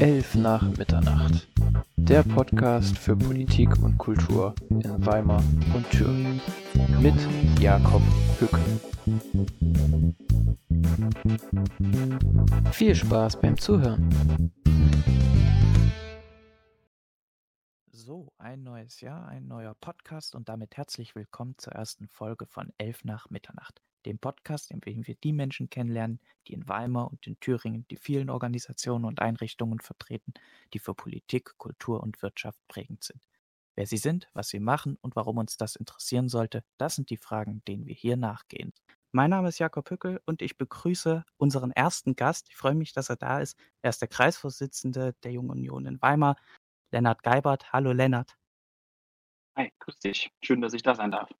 11 nach Mitternacht. Der Podcast für Politik und Kultur in Weimar und Thüringen. Mit Jakob Hücke. Viel Spaß beim Zuhören. So, ein neues Jahr, ein neuer Podcast und damit herzlich willkommen zur ersten Folge von 11 nach Mitternacht dem Podcast, in dem wir die Menschen kennenlernen, die in Weimar und in Thüringen die vielen Organisationen und Einrichtungen vertreten, die für Politik, Kultur und Wirtschaft prägend sind. Wer sie sind, was sie machen und warum uns das interessieren sollte, das sind die Fragen, denen wir hier nachgehen. Mein Name ist Jakob Hückel und ich begrüße unseren ersten Gast. Ich freue mich, dass er da ist. Er ist der Kreisvorsitzende der Jungen Union in Weimar, Lennart Geibert. Hallo Lennart. Hi, grüß dich. Schön, dass ich da sein darf.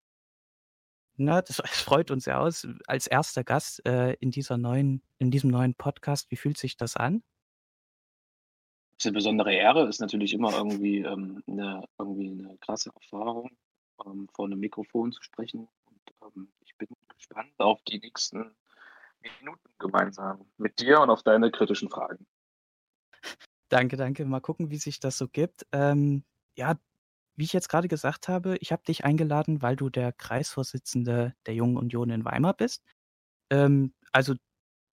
Na, das, das freut uns ja aus. Als erster Gast äh, in dieser neuen, in diesem neuen Podcast, wie fühlt sich das an? Das ist eine besondere Ehre, ist natürlich immer irgendwie, ähm, eine, irgendwie eine krasse Erfahrung, ähm, vor einem Mikrofon zu sprechen. Und ähm, ich bin gespannt auf die nächsten Minuten gemeinsam mit dir und auf deine kritischen Fragen. Danke, danke. Mal gucken, wie sich das so gibt. Ähm, ja, wie ich jetzt gerade gesagt habe, ich habe dich eingeladen, weil du der Kreisvorsitzende der Jungen Union in Weimar bist. Ähm, also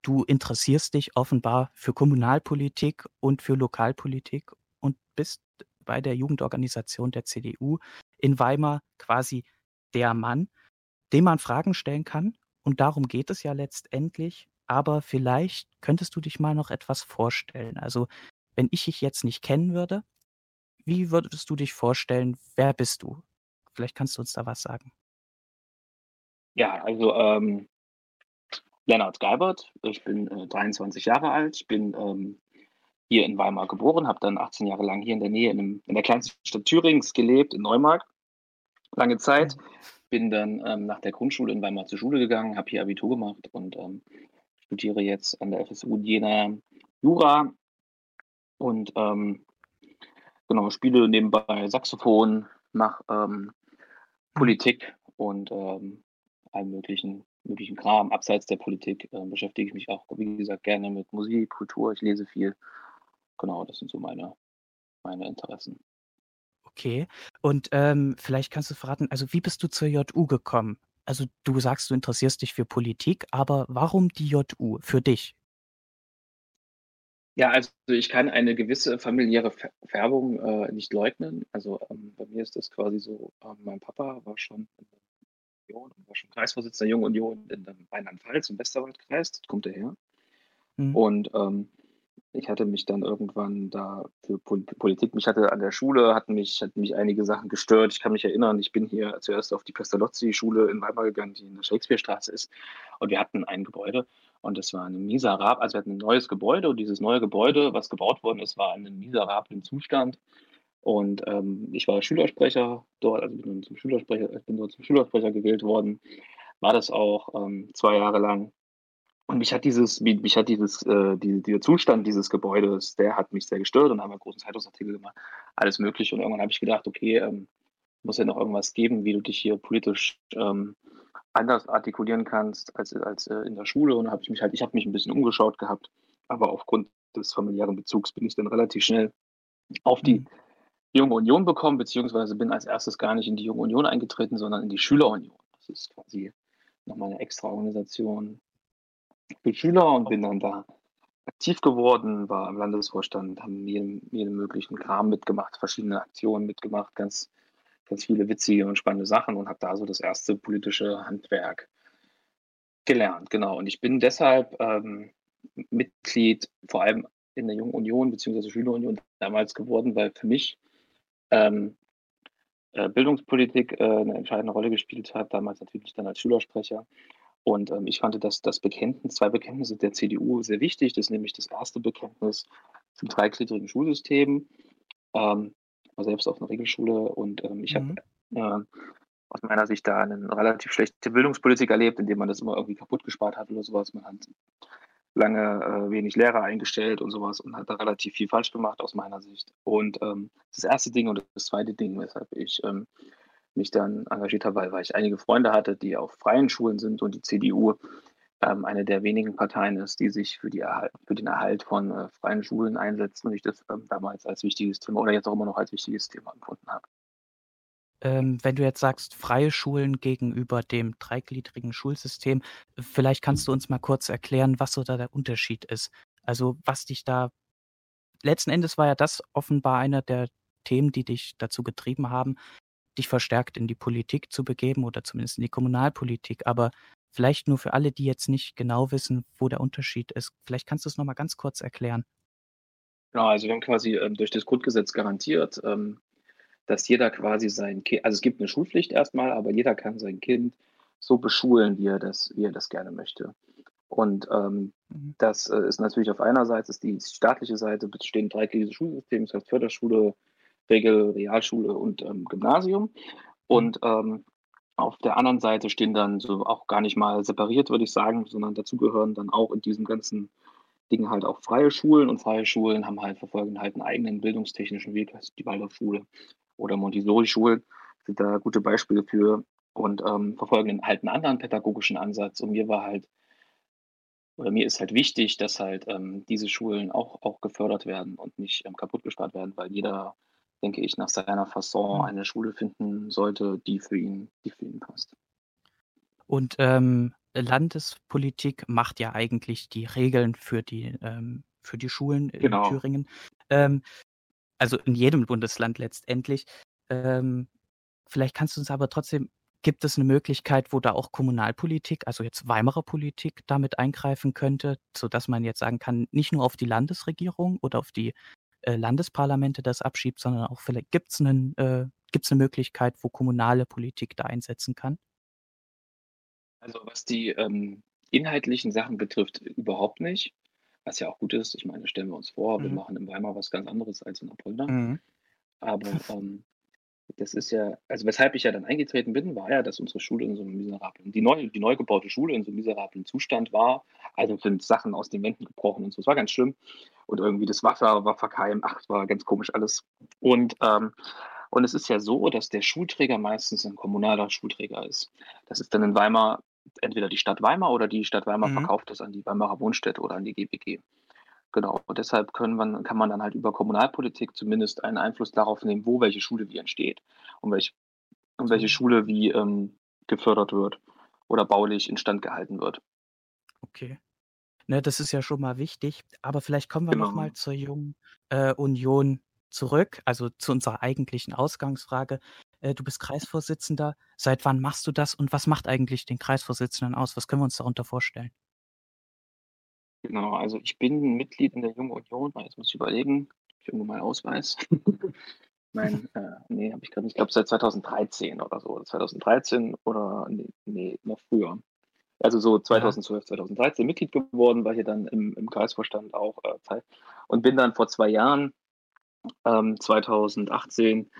du interessierst dich offenbar für Kommunalpolitik und für Lokalpolitik und bist bei der Jugendorganisation der CDU in Weimar quasi der Mann, dem man Fragen stellen kann. Und darum geht es ja letztendlich. Aber vielleicht könntest du dich mal noch etwas vorstellen. Also wenn ich dich jetzt nicht kennen würde, wie würdest du dich vorstellen? Wer bist du? Vielleicht kannst du uns da was sagen. Ja, also ähm, Lennart Geibert, ich bin äh, 23 Jahre alt, ich bin ähm, hier in Weimar geboren, habe dann 18 Jahre lang hier in der Nähe in, einem, in der kleinsten Stadt Thürings gelebt, in Neumark, lange Zeit. Bin dann ähm, nach der Grundschule in Weimar zur Schule gegangen, habe hier Abitur gemacht und ähm, studiere jetzt an der FSU Jena Jura und ähm, genau, spiele nebenbei Saxophon, mache ähm, Politik und ähm, allen möglichen, möglichen Kram. Abseits der Politik äh, beschäftige ich mich auch, wie gesagt, gerne mit Musik, Kultur, ich lese viel. Genau, das sind so meine, meine Interessen. Okay, und ähm, vielleicht kannst du verraten, also wie bist du zur JU gekommen? Also du sagst, du interessierst dich für Politik, aber warum die JU für dich? Ja, also ich kann eine gewisse familiäre Färbung äh, nicht leugnen. Also ähm, bei mir ist das quasi so, ähm, mein Papa war schon in der Union, war schon Kreisvorsitzender der Jungen Union in Rheinland-Pfalz im Westerwaldkreis, das kommt er her. Mhm. Und ähm, ich hatte mich dann irgendwann da für Politik, mich hatte an der Schule, hatten mich, hatten mich einige Sachen gestört. Ich kann mich erinnern, ich bin hier zuerst auf die Pestalozzi-Schule in Weimar gegangen, die in der Shakespeare-Straße ist. Und wir hatten ein Gebäude und das war ein miserabel, also wir hatten ein neues Gebäude und dieses neue Gebäude, was gebaut worden ist, war in einem miserablen Zustand. Und ähm, ich war Schülersprecher dort, also bin zum Schülersprecher, bin dort zum Schülersprecher gewählt worden, war das auch ähm, zwei Jahre lang. Und mich hat dieses, mich hat dieses, äh, die, dieser Zustand dieses Gebäudes, der hat mich sehr gestört und haben einen großen Zeitungsartikel gemacht, alles Mögliche. Und irgendwann habe ich gedacht, okay, ähm, muss ja noch irgendwas geben, wie du dich hier politisch ähm, anders artikulieren kannst als, als äh, in der Schule. Und habe ich mich halt, ich habe mich ein bisschen umgeschaut gehabt, aber aufgrund des familiären Bezugs bin ich dann relativ schnell auf die mhm. Junge Union bekommen, beziehungsweise bin als erstes gar nicht in die Junge Union eingetreten, sondern in die Schülerunion. Das ist quasi nochmal eine extra Organisation für Schüler und bin dann da aktiv geworden, war im Landesvorstand, haben jeden, jeden möglichen Kram mitgemacht, verschiedene Aktionen mitgemacht, ganz ganz viele witzige und spannende Sachen und habe da so das erste politische Handwerk gelernt. Genau. Und ich bin deshalb ähm, Mitglied vor allem in der Jungen Union bzw. Schülerunion damals geworden, weil für mich ähm, äh, Bildungspolitik äh, eine entscheidende Rolle gespielt hat, damals natürlich dann als Schülersprecher. Und ähm, ich fand das, das Bekenntnis, zwei Bekenntnisse der CDU sehr wichtig. Das ist nämlich das erste Bekenntnis zum dreigliedrigen Schulsystem. Ähm, war selbst auf einer Regelschule und ähm, ich mhm. habe äh, aus meiner Sicht da eine relativ schlechte Bildungspolitik erlebt, indem man das immer irgendwie kaputt gespart hat oder sowas. Man hat lange äh, wenig Lehrer eingestellt und sowas und hat da relativ viel falsch gemacht aus meiner Sicht. Und ähm, das erste Ding und das zweite Ding, weshalb ich ähm, mich dann engagiert habe, weil, weil ich einige Freunde hatte, die auf freien Schulen sind und die CDU ähm, eine der wenigen Parteien ist, die sich für, die Erhalt, für den Erhalt von äh, freien Schulen einsetzt und ich das ähm, damals als wichtiges Thema oder jetzt auch immer noch als wichtiges Thema empfunden habe. Ähm, wenn du jetzt sagst, freie Schulen gegenüber dem dreigliedrigen Schulsystem, vielleicht kannst du uns mal kurz erklären, was so da der Unterschied ist. Also was dich da letzten Endes war ja das offenbar einer der Themen, die dich dazu getrieben haben, dich verstärkt in die Politik zu begeben oder zumindest in die Kommunalpolitik. Aber vielleicht nur für alle, die jetzt nicht genau wissen, wo der Unterschied ist. Vielleicht kannst du es nochmal ganz kurz erklären. Genau, also wir haben quasi ähm, durch das Grundgesetz garantiert, ähm, dass jeder quasi sein Kind, also es gibt eine Schulpflicht erstmal, aber jeder kann sein Kind so beschulen, wie er das, wie er das gerne möchte. Und ähm, mhm. das äh, ist natürlich auf einer Seite, ist die staatliche Seite, bestehen dreigliedrige Schulsysteme, das heißt Förderschule, Regel, Realschule und ähm, Gymnasium. Und ähm, auf der anderen Seite stehen dann so auch gar nicht mal separiert, würde ich sagen, sondern dazu gehören dann auch in diesem ganzen Ding halt auch freie Schulen und freie Schulen haben halt verfolgen halt einen eigenen bildungstechnischen Weg, also die Waldorfschule oder Montessori-Schulen sind da gute Beispiele für und ähm, verfolgen halt einen anderen pädagogischen Ansatz. Und mir war halt, oder mir ist halt wichtig, dass halt ähm, diese Schulen auch, auch gefördert werden und nicht ähm, kaputt gespart werden, weil jeder, denke ich, nach seiner Fasson mhm. eine Schule finden sollte, die für ihn, die für ihn passt. Und ähm, Landespolitik macht ja eigentlich die Regeln für die, ähm, für die Schulen in genau. Thüringen. Ähm, also in jedem Bundesland letztendlich. Ähm, vielleicht kannst du uns aber trotzdem, gibt es eine Möglichkeit, wo da auch Kommunalpolitik, also jetzt Weimarer Politik, damit eingreifen könnte, sodass man jetzt sagen kann, nicht nur auf die Landesregierung oder auf die äh, Landesparlamente das abschiebt, sondern auch vielleicht gibt es äh, gibt's eine Möglichkeit, wo kommunale Politik da einsetzen kann? Also was die ähm, inhaltlichen Sachen betrifft, überhaupt nicht. Was ja auch gut ist. Ich meine, stellen wir uns vor, wir mhm. machen in Weimar was ganz anderes als in Apolda. Mhm. Aber ähm, das ist ja, also weshalb ich ja dann eingetreten bin, war ja, dass unsere Schule in so einem miserablen, die neu, die neu gebaute Schule in so einem miserablen Zustand war. Also sind Sachen aus den Wänden gebrochen und so. Es war ganz schlimm. Und irgendwie das Wasser war verkeimt. Ach, es war ganz komisch alles. Und, ähm, und es ist ja so, dass der Schulträger meistens ein kommunaler Schulträger ist. Das ist dann in Weimar entweder die Stadt Weimar oder die Stadt Weimar mhm. verkauft es an die Weimarer Wohnstätte oder an die GBG. Genau. Und deshalb man, kann man dann halt über Kommunalpolitik zumindest einen Einfluss darauf nehmen, wo welche Schule wie entsteht und, welch, und welche Schule wie ähm, gefördert wird oder baulich instand gehalten wird. Okay. Ne, das ist ja schon mal wichtig. Aber vielleicht kommen wir genau. nochmal zur Jungen äh, Union zurück, also zu unserer eigentlichen Ausgangsfrage. Äh, du bist Kreisvorsitzender. Seit wann machst du das und was macht eigentlich den Kreisvorsitzenden aus? Was können wir uns darunter vorstellen? Genau, also ich bin Mitglied in der Jungen Union. Jetzt muss ich überlegen, ich irgendwo meinen Ausweis. Nein, äh, nee, habe ich gerade nicht. Ich glaube seit 2013 oder so. 2013 oder nee, nee noch früher. Also so 2012, ja. 2013 Mitglied geworden, war hier dann im, im Kreisvorstand auch äh, Zeit und bin dann vor zwei Jahren, ähm, 2018,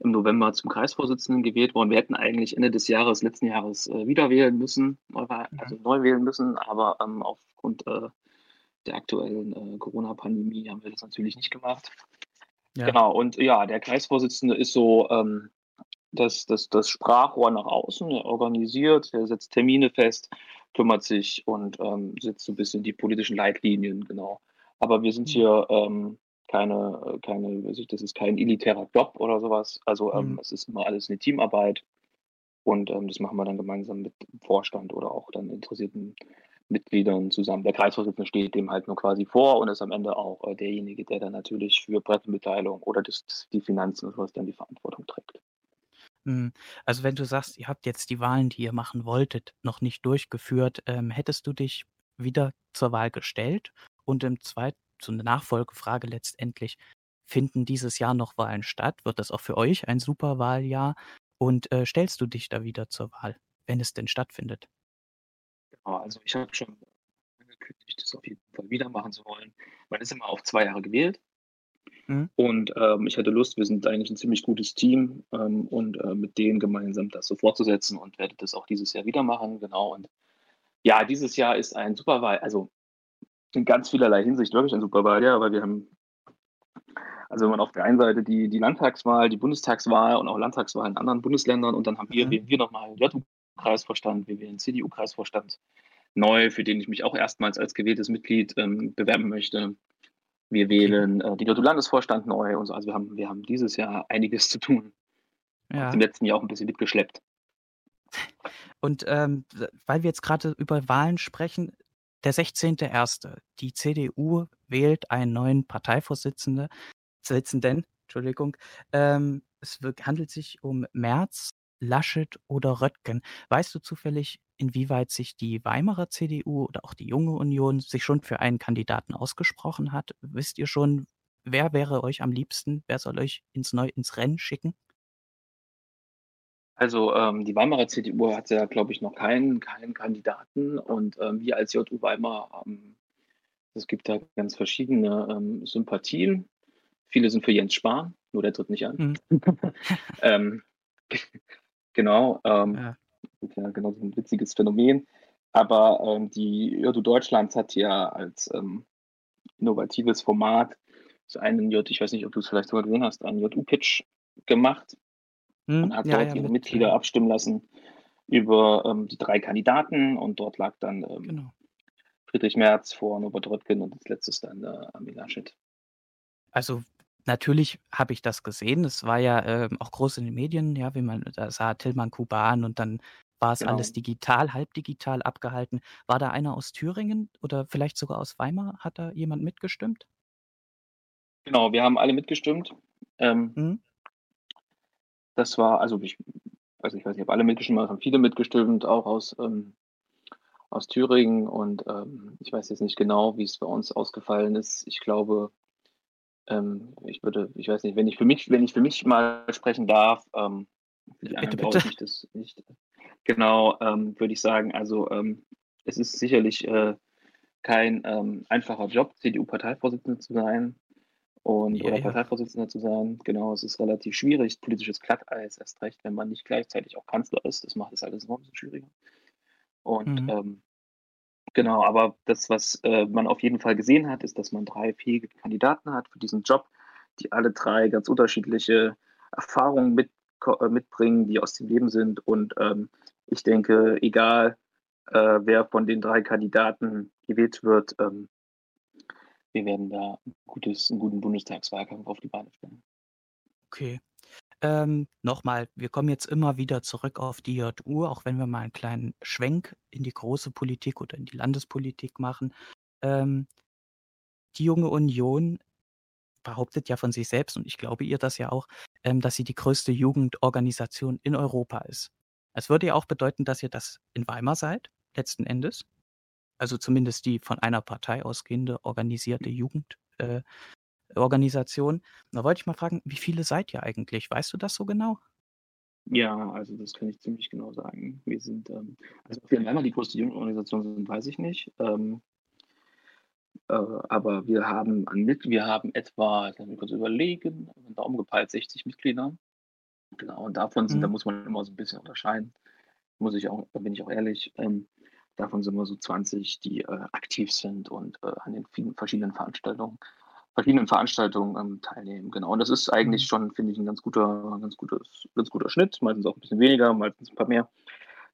im November zum Kreisvorsitzenden gewählt worden. Wir hätten eigentlich Ende des Jahres, letzten Jahres, äh, wieder wählen müssen, mhm. also neu wählen müssen, aber ähm, aufgrund äh, der aktuellen äh, Corona-Pandemie haben wir das natürlich nicht gemacht. Ja. Genau, und ja, der Kreisvorsitzende ist so ähm, das, das, das Sprachrohr nach außen, er organisiert, er setzt Termine fest, kümmert sich und ähm, setzt so ein bisschen die politischen Leitlinien, genau. Aber wir sind mhm. hier ähm, keine, keine, das ist kein elitärer Job oder sowas. Also ähm, mhm. es ist immer alles eine Teamarbeit und ähm, das machen wir dann gemeinsam mit dem Vorstand oder auch dann interessierten Mitgliedern zusammen. Der Kreisvorsitzende steht dem halt nur quasi vor und ist am Ende auch äh, derjenige, der dann natürlich für Pressemitteilung oder das, die Finanzen und sowas dann die Verantwortung trägt. Mhm. Also wenn du sagst, ihr habt jetzt die Wahlen, die ihr machen wolltet, noch nicht durchgeführt, ähm, hättest du dich wieder zur Wahl gestellt? Und im zweiten so eine Nachfolgefrage letztendlich. Finden dieses Jahr noch Wahlen statt? Wird das auch für euch ein super Wahljahr? Und äh, stellst du dich da wieder zur Wahl, wenn es denn stattfindet? Also ich habe schon angekündigt, das auf jeden Fall wieder machen zu wollen. Man ist immer auf zwei Jahre gewählt. Mhm. Und ähm, ich hatte Lust, wir sind eigentlich ein ziemlich gutes Team ähm, und äh, mit denen gemeinsam das so fortzusetzen und werde das auch dieses Jahr wieder machen. Genau. Und ja, dieses Jahr ist ein super Wahl, also in ganz vielerlei Hinsicht wirklich ein super Wahljahr, weil wir haben, also wenn man auf der einen Seite die, die Landtagswahl, die Bundestagswahl und auch Landtagswahl in anderen Bundesländern und dann haben wir, mhm. wir nochmal einen JU-Kreisvorstand, wir wählen CDU-Kreisvorstand, neu, für den ich mich auch erstmals als gewähltes Mitglied ähm, bewerben möchte. Wir wählen äh, die Lotto-Landesvorstand neu und so. Also wir haben, wir haben dieses Jahr einiges zu tun. Ja. Im letzten Jahr auch ein bisschen mitgeschleppt. Und ähm, weil wir jetzt gerade über Wahlen sprechen, der 16.01. Die CDU wählt einen neuen Parteivorsitzenden. Sitzenden, Entschuldigung. Ähm, es handelt sich um Merz, Laschet oder Röttgen. Weißt du zufällig, inwieweit sich die Weimarer CDU oder auch die Junge Union sich schon für einen Kandidaten ausgesprochen hat? Wisst ihr schon, wer wäre euch am liebsten? Wer soll euch ins, Neu ins Rennen schicken? Also ähm, die Weimarer CDU hat ja, glaube ich, noch keinen, keinen Kandidaten und ähm, wir als JU Weimar haben, es gibt da ganz verschiedene ähm, Sympathien. Viele sind für Jens Spahn, nur der tritt nicht an. Mhm. genau, ähm, ja. ja. genau so ein witziges Phänomen. Aber ähm, die JU Deutschlands hat ja als ähm, innovatives Format so einen J, ich weiß nicht, ob du es vielleicht sogar gesehen hast, einen JU-Pitch gemacht hm, und hat ja, dort ja, ihre Mitglieder abstimmen lassen über ähm, die drei Kandidaten und dort lag dann ähm, genau. Friedrich Merz vor Norbert Röttgen und als letztes dann äh, Armin Laschet. Also natürlich habe ich das gesehen. Es war ja ähm, auch groß in den Medien, ja, wie man da sah, Tillmann Kuban und dann war es genau. alles digital, halb digital abgehalten. War da einer aus Thüringen oder vielleicht sogar aus Weimar? Hat da jemand mitgestimmt? Genau, wir haben alle mitgestimmt. Ähm, mhm. Das war, also ich, also ich weiß nicht, ob alle mitgestimmt haben, haben viele mitgestimmt, auch aus, ähm, aus Thüringen. Und ähm, ich weiß jetzt nicht genau, wie es bei uns ausgefallen ist. Ich glaube, ähm, ich würde, ich weiß nicht, wenn ich für mich, wenn ich für mich mal sprechen darf, ähm, bitte, bitte. Ich das nicht, genau, ähm, würde ich sagen, also ähm, es ist sicherlich äh, kein ähm, einfacher Job, CDU-Parteivorsitzende zu sein und ja, oder ja. Parteivorsitzender zu sein. Genau, es ist relativ schwierig, politisches Glatteis, erst recht, wenn man nicht gleichzeitig auch Kanzler ist. Das macht es alles noch ein bisschen schwieriger. Und mhm. ähm, genau, aber das, was äh, man auf jeden Fall gesehen hat, ist, dass man drei fähige Kandidaten hat für diesen Job, die alle drei ganz unterschiedliche Erfahrungen mit, äh, mitbringen, die aus dem Leben sind. Und ähm, ich denke, egal äh, wer von den drei Kandidaten gewählt wird, ähm, wir werden da ein gutes, einen guten Bundestagswahlkampf auf die Beine stellen. Okay. Ähm, Nochmal, wir kommen jetzt immer wieder zurück auf die JU, auch wenn wir mal einen kleinen Schwenk in die große Politik oder in die Landespolitik machen. Ähm, die junge Union behauptet ja von sich selbst, und ich glaube ihr das ja auch, ähm, dass sie die größte Jugendorganisation in Europa ist. Es würde ja auch bedeuten, dass ihr das in Weimar seid, letzten Endes also zumindest die von einer Partei ausgehende organisierte Jugendorganisation. Äh, da wollte ich mal fragen, wie viele seid ihr eigentlich? Weißt du das so genau? Ja, also das kann ich ziemlich genau sagen. Wir sind, ähm, also ob wir in Weimar die größte Jugendorganisation sind, weiß ich nicht. Ähm, äh, aber wir haben an mit, wir haben etwa, ich kann kurz überlegen, Daumen gepeilt 60 Mitglieder. Genau, und davon sind, mhm. da muss man immer so ein bisschen unterscheiden. Muss ich auch, da bin ich auch ehrlich. Ähm, Davon sind wir so 20, die äh, aktiv sind und äh, an den vielen verschiedenen Veranstaltungen, verschiedenen Veranstaltungen ähm, teilnehmen. Genau. Und das ist eigentlich mhm. schon, finde ich, ein ganz guter, ganz gutes, ganz guter Schnitt. Meistens auch ein bisschen weniger, meistens ein paar mehr.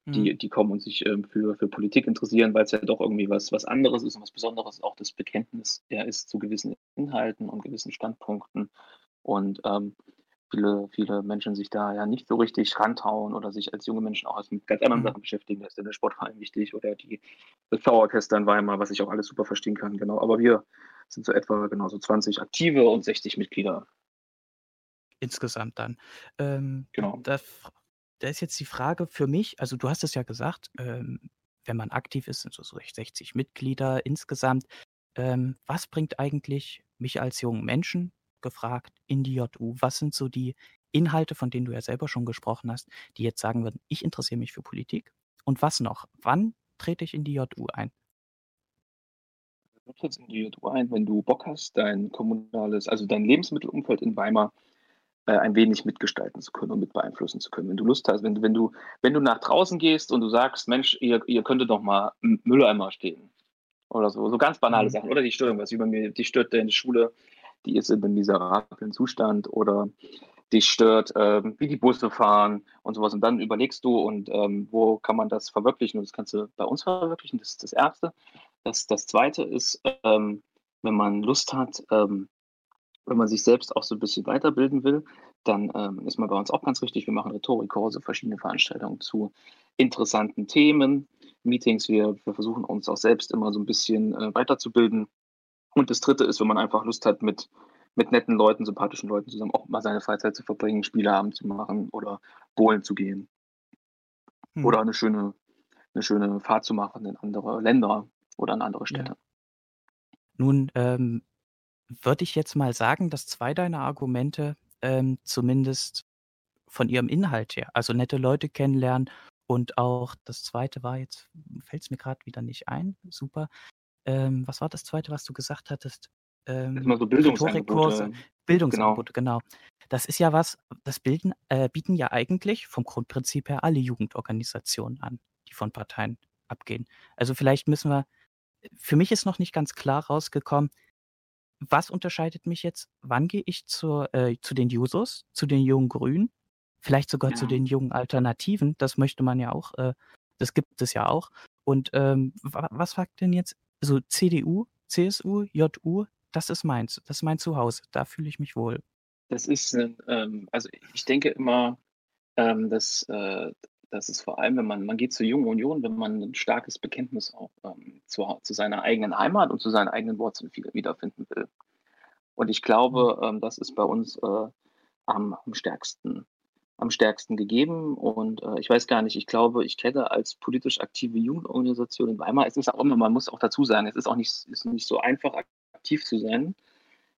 Die, mhm. die kommen und sich ähm, für, für Politik interessieren, weil es ja doch irgendwie was, was anderes ist und was Besonderes auch das Bekenntnis ja, ist zu gewissen Inhalten und gewissen Standpunkten. Und ähm, viele, viele Menschen sich da ja nicht so richtig rantrauen oder sich als junge Menschen auch mit ganz anderen mhm. Sachen beschäftigen. Da ist der Sportverein wichtig oder die, das Schauorchester in Weimar, was ich auch alles super verstehen kann. Genau. Aber wir sind so etwa genau so 20 aktive und 60 Mitglieder. Insgesamt dann. Ähm, genau. Da, da, ist jetzt die Frage für mich, also du hast es ja gesagt, ähm, wenn man aktiv ist, sind so, so 60 Mitglieder insgesamt. Ähm, was bringt eigentlich mich als jungen Menschen gefragt in die JU, was sind so die Inhalte, von denen du ja selber schon gesprochen hast, die jetzt sagen würden, ich interessiere mich für Politik? Und was noch? Wann trete ich in die JU ein? Du trittst in die JU ein, wenn du Bock hast, dein kommunales, also dein Lebensmittelumfeld in Weimar äh, ein wenig mitgestalten zu können und mit beeinflussen zu können. Wenn du Lust hast, wenn du, wenn du, wenn du nach draußen gehst und du sagst, Mensch, ihr, ihr könntet doch mal Mülleimer stehen. Oder so, so ganz banale mhm. Sachen. Oder die Störung, was über mir, die stört in der Schule, die ist in einem miserablen Zustand oder dich stört, ähm, wie die Busse fahren und sowas. Und dann überlegst du, und ähm, wo kann man das verwirklichen? Und das kannst du bei uns verwirklichen. Das ist das Erste. Das, das Zweite ist, ähm, wenn man Lust hat, ähm, wenn man sich selbst auch so ein bisschen weiterbilden will, dann ähm, ist man bei uns auch ganz richtig. Wir machen Rhetorikkurse, verschiedene Veranstaltungen zu interessanten Themen, Meetings. Wir, wir versuchen uns auch selbst immer so ein bisschen äh, weiterzubilden. Und das Dritte ist, wenn man einfach Lust hat, mit, mit netten Leuten, sympathischen Leuten zusammen auch mal seine Freizeit zu verbringen, Spieleabend zu machen oder bowlen zu gehen. Hm. Oder eine schöne, eine schöne Fahrt zu machen in andere Länder oder an andere Städte. Ja. Nun ähm, würde ich jetzt mal sagen, dass zwei deiner Argumente ähm, zumindest von ihrem Inhalt her, also nette Leute kennenlernen und auch das zweite war jetzt, fällt es mir gerade wieder nicht ein, super. Ähm, was war das zweite, was du gesagt hattest? Ähm, Erstmal so Bildungsangebote. Bildungsangebote, genau. genau. Das ist ja was, das bilden, äh, bieten ja eigentlich vom Grundprinzip her alle Jugendorganisationen an, die von Parteien abgehen. Also vielleicht müssen wir, für mich ist noch nicht ganz klar rausgekommen, was unterscheidet mich jetzt? Wann gehe ich zur, äh, zu den Jusos, zu den jungen Grünen, vielleicht sogar ja. zu den jungen Alternativen? Das möchte man ja auch, äh, das gibt es ja auch. Und ähm, was fragt denn jetzt? So CDU, CSU, JU, das ist meins, das ist mein Zuhause, da fühle ich mich wohl. Das ist, ähm, also ich denke immer, ähm, dass äh, das ist vor allem, wenn man, man geht zur Jungen Union, wenn man ein starkes Bekenntnis auch ähm, zu, zu, seiner eigenen Heimat und zu seinen eigenen Wurzeln wiederfinden will. Und ich glaube, mhm. ähm, das ist bei uns äh, am, am, stärksten, am stärksten gegeben. Und äh, ich weiß gar nicht, ich glaube, ich kenne als politisch aktive Jugendorganisation in Weimar, es ist auch immer, man muss auch dazu sagen, es ist auch nicht, ist nicht so einfach, aktiv zu sein.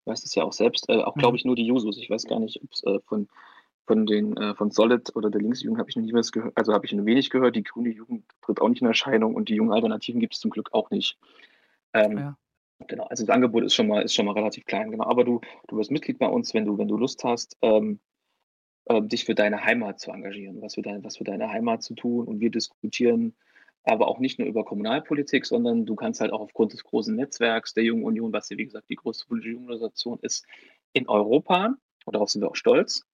Ich weiß es ja auch selbst, äh, auch glaube mhm. ich nur die Jusos. Ich weiß gar nicht, ob es äh, von von den äh, von Solid oder der Linksjugend habe ich noch nie was gehört, also habe ich nur wenig gehört. Die grüne Jugend tritt auch nicht in Erscheinung und die jungen Alternativen gibt es zum Glück auch nicht. Ähm, ja. Genau, also das Angebot ist schon mal ist schon mal relativ klein, genau. Aber du du wirst Mitglied bei uns, wenn du wenn du Lust hast, ähm, äh, dich für deine Heimat zu engagieren, was für deine was für deine Heimat zu tun und wir diskutieren aber auch nicht nur über Kommunalpolitik, sondern du kannst halt auch aufgrund des großen Netzwerks der Jungen Union, was ja wie gesagt die größte politische Organisation ist in Europa, und darauf sind wir auch stolz,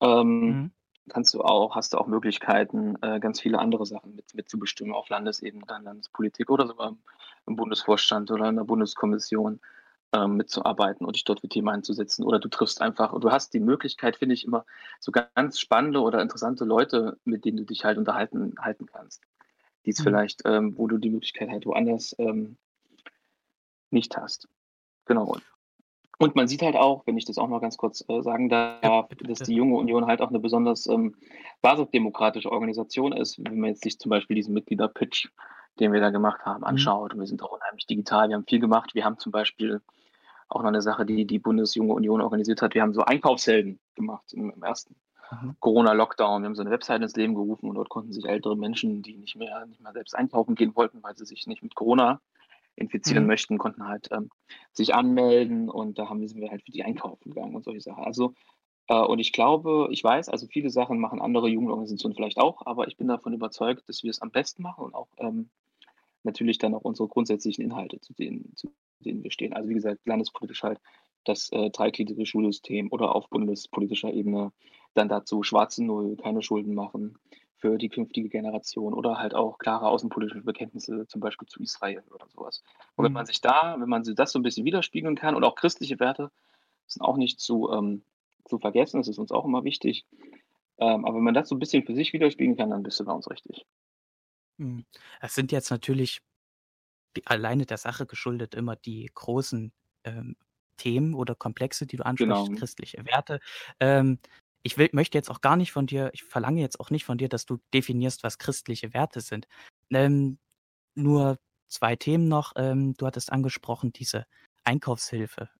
ähm, mhm. kannst du auch, hast du auch Möglichkeiten, äh, ganz viele andere Sachen mit, mitzubestimmen auf Landesebene, dann Landespolitik oder sogar im Bundesvorstand oder in der Bundeskommission mitzuarbeiten und dich dort für Themen einzusetzen. Oder du triffst einfach, du hast die Möglichkeit, finde ich, immer so ganz spannende oder interessante Leute, mit denen du dich halt unterhalten halten kannst. Die es mhm. vielleicht, ähm, wo du die Möglichkeit halt woanders ähm, nicht hast. Genau. Und man sieht halt auch, wenn ich das auch noch ganz kurz äh, sagen darf, dass die Junge Union halt auch eine besonders ähm, basisdemokratische Organisation ist, wenn man jetzt sich zum Beispiel diesen Mitgliederpitch, den wir da gemacht haben, mhm. anschaut. Und wir sind auch unheimlich digital, wir haben viel gemacht. Wir haben zum Beispiel auch noch eine Sache, die die Bundesjunge Union organisiert hat. Wir haben so Einkaufshelden gemacht im, im ersten mhm. Corona-Lockdown. Wir haben so eine Website ins Leben gerufen und dort konnten sich ältere Menschen, die nicht mehr, nicht mehr selbst einkaufen gehen wollten, weil sie sich nicht mit Corona infizieren mhm. möchten, konnten halt ähm, sich anmelden und da haben, sind wir halt für die einkaufen gegangen und solche Sachen. Also, äh, und ich glaube, ich weiß, also viele Sachen machen andere Jugendorganisationen vielleicht auch, aber ich bin davon überzeugt, dass wir es am besten machen und auch ähm, natürlich dann auch unsere grundsätzlichen Inhalte, zu denen, zu denen wir stehen. Also wie gesagt, landespolitisch halt das äh, dreigliedrige Schulsystem oder auf bundespolitischer Ebene dann dazu schwarze Null, keine Schulden machen, für die künftige Generation oder halt auch klare außenpolitische Bekenntnisse, zum Beispiel zu Israel oder sowas. Und wenn mhm. man sich da, wenn man das so ein bisschen widerspiegeln kann und auch christliche Werte sind auch nicht zu, ähm, zu vergessen, das ist uns auch immer wichtig. Ähm, aber wenn man das so ein bisschen für sich widerspiegeln kann, dann bist du bei uns richtig. Mhm. Es sind jetzt natürlich alleine der Sache geschuldet immer die großen ähm, Themen oder Komplexe, die du ansprichst, genau. christliche Werte. Ähm, ich will, möchte jetzt auch gar nicht von dir, ich verlange jetzt auch nicht von dir, dass du definierst, was christliche Werte sind. Ähm, nur zwei Themen noch. Ähm, du hattest angesprochen, diese Einkaufshilfe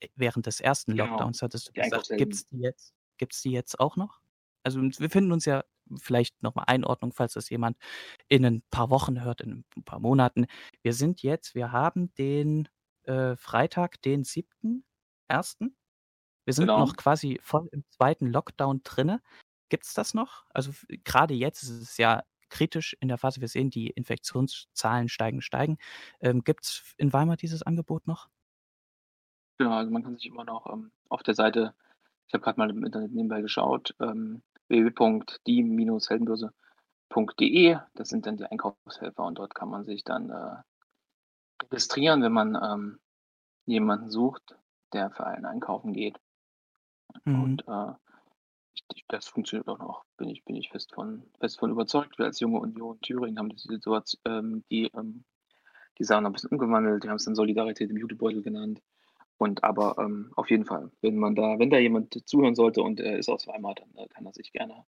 äh, während des ersten genau. Lockdowns, hattest du die gesagt. Gibt es die, jetzt, gibt's die jetzt auch noch? Also wir finden uns ja vielleicht nochmal Einordnung, falls das jemand in ein paar Wochen hört, in ein paar Monaten. Wir sind jetzt, wir haben den äh, Freitag, den 7.1. Wir sind Genau. noch quasi voll im zweiten Lockdown drinne. es das noch? Also gerade jetzt ist es ja kritisch in der Phase. Wir sehen, die Infektionszahlen steigen, steigen. Ähm, es in Weimar dieses Angebot noch? Genau, also man kann sich immer noch ähm, auf der Seite Ich habe gerade mal im Internet nebenbei geschaut, ähm, www.die-heldenbörse.de. Das sind dann die Einkaufshelfer und dort kann man sich dann äh, registrieren, wenn man ähm, jemanden sucht, der für einen einkaufen geht. Mhm. Und äh, ich, das funktioniert auch noch, bin ich, bin ich fest von, fest von überzeugt. Wir als junge Union Thüringen haben die Situation, ähm, die, ähm, die Sachen ein bisschen umgewandelt, die haben es dann Solidarität im Jutebeutel genannt. Und aber ähm, auf jeden Fall, wenn man da, wenn da jemand zuhören sollte und er ist aus Weimar, dann äh, kann er sich gerne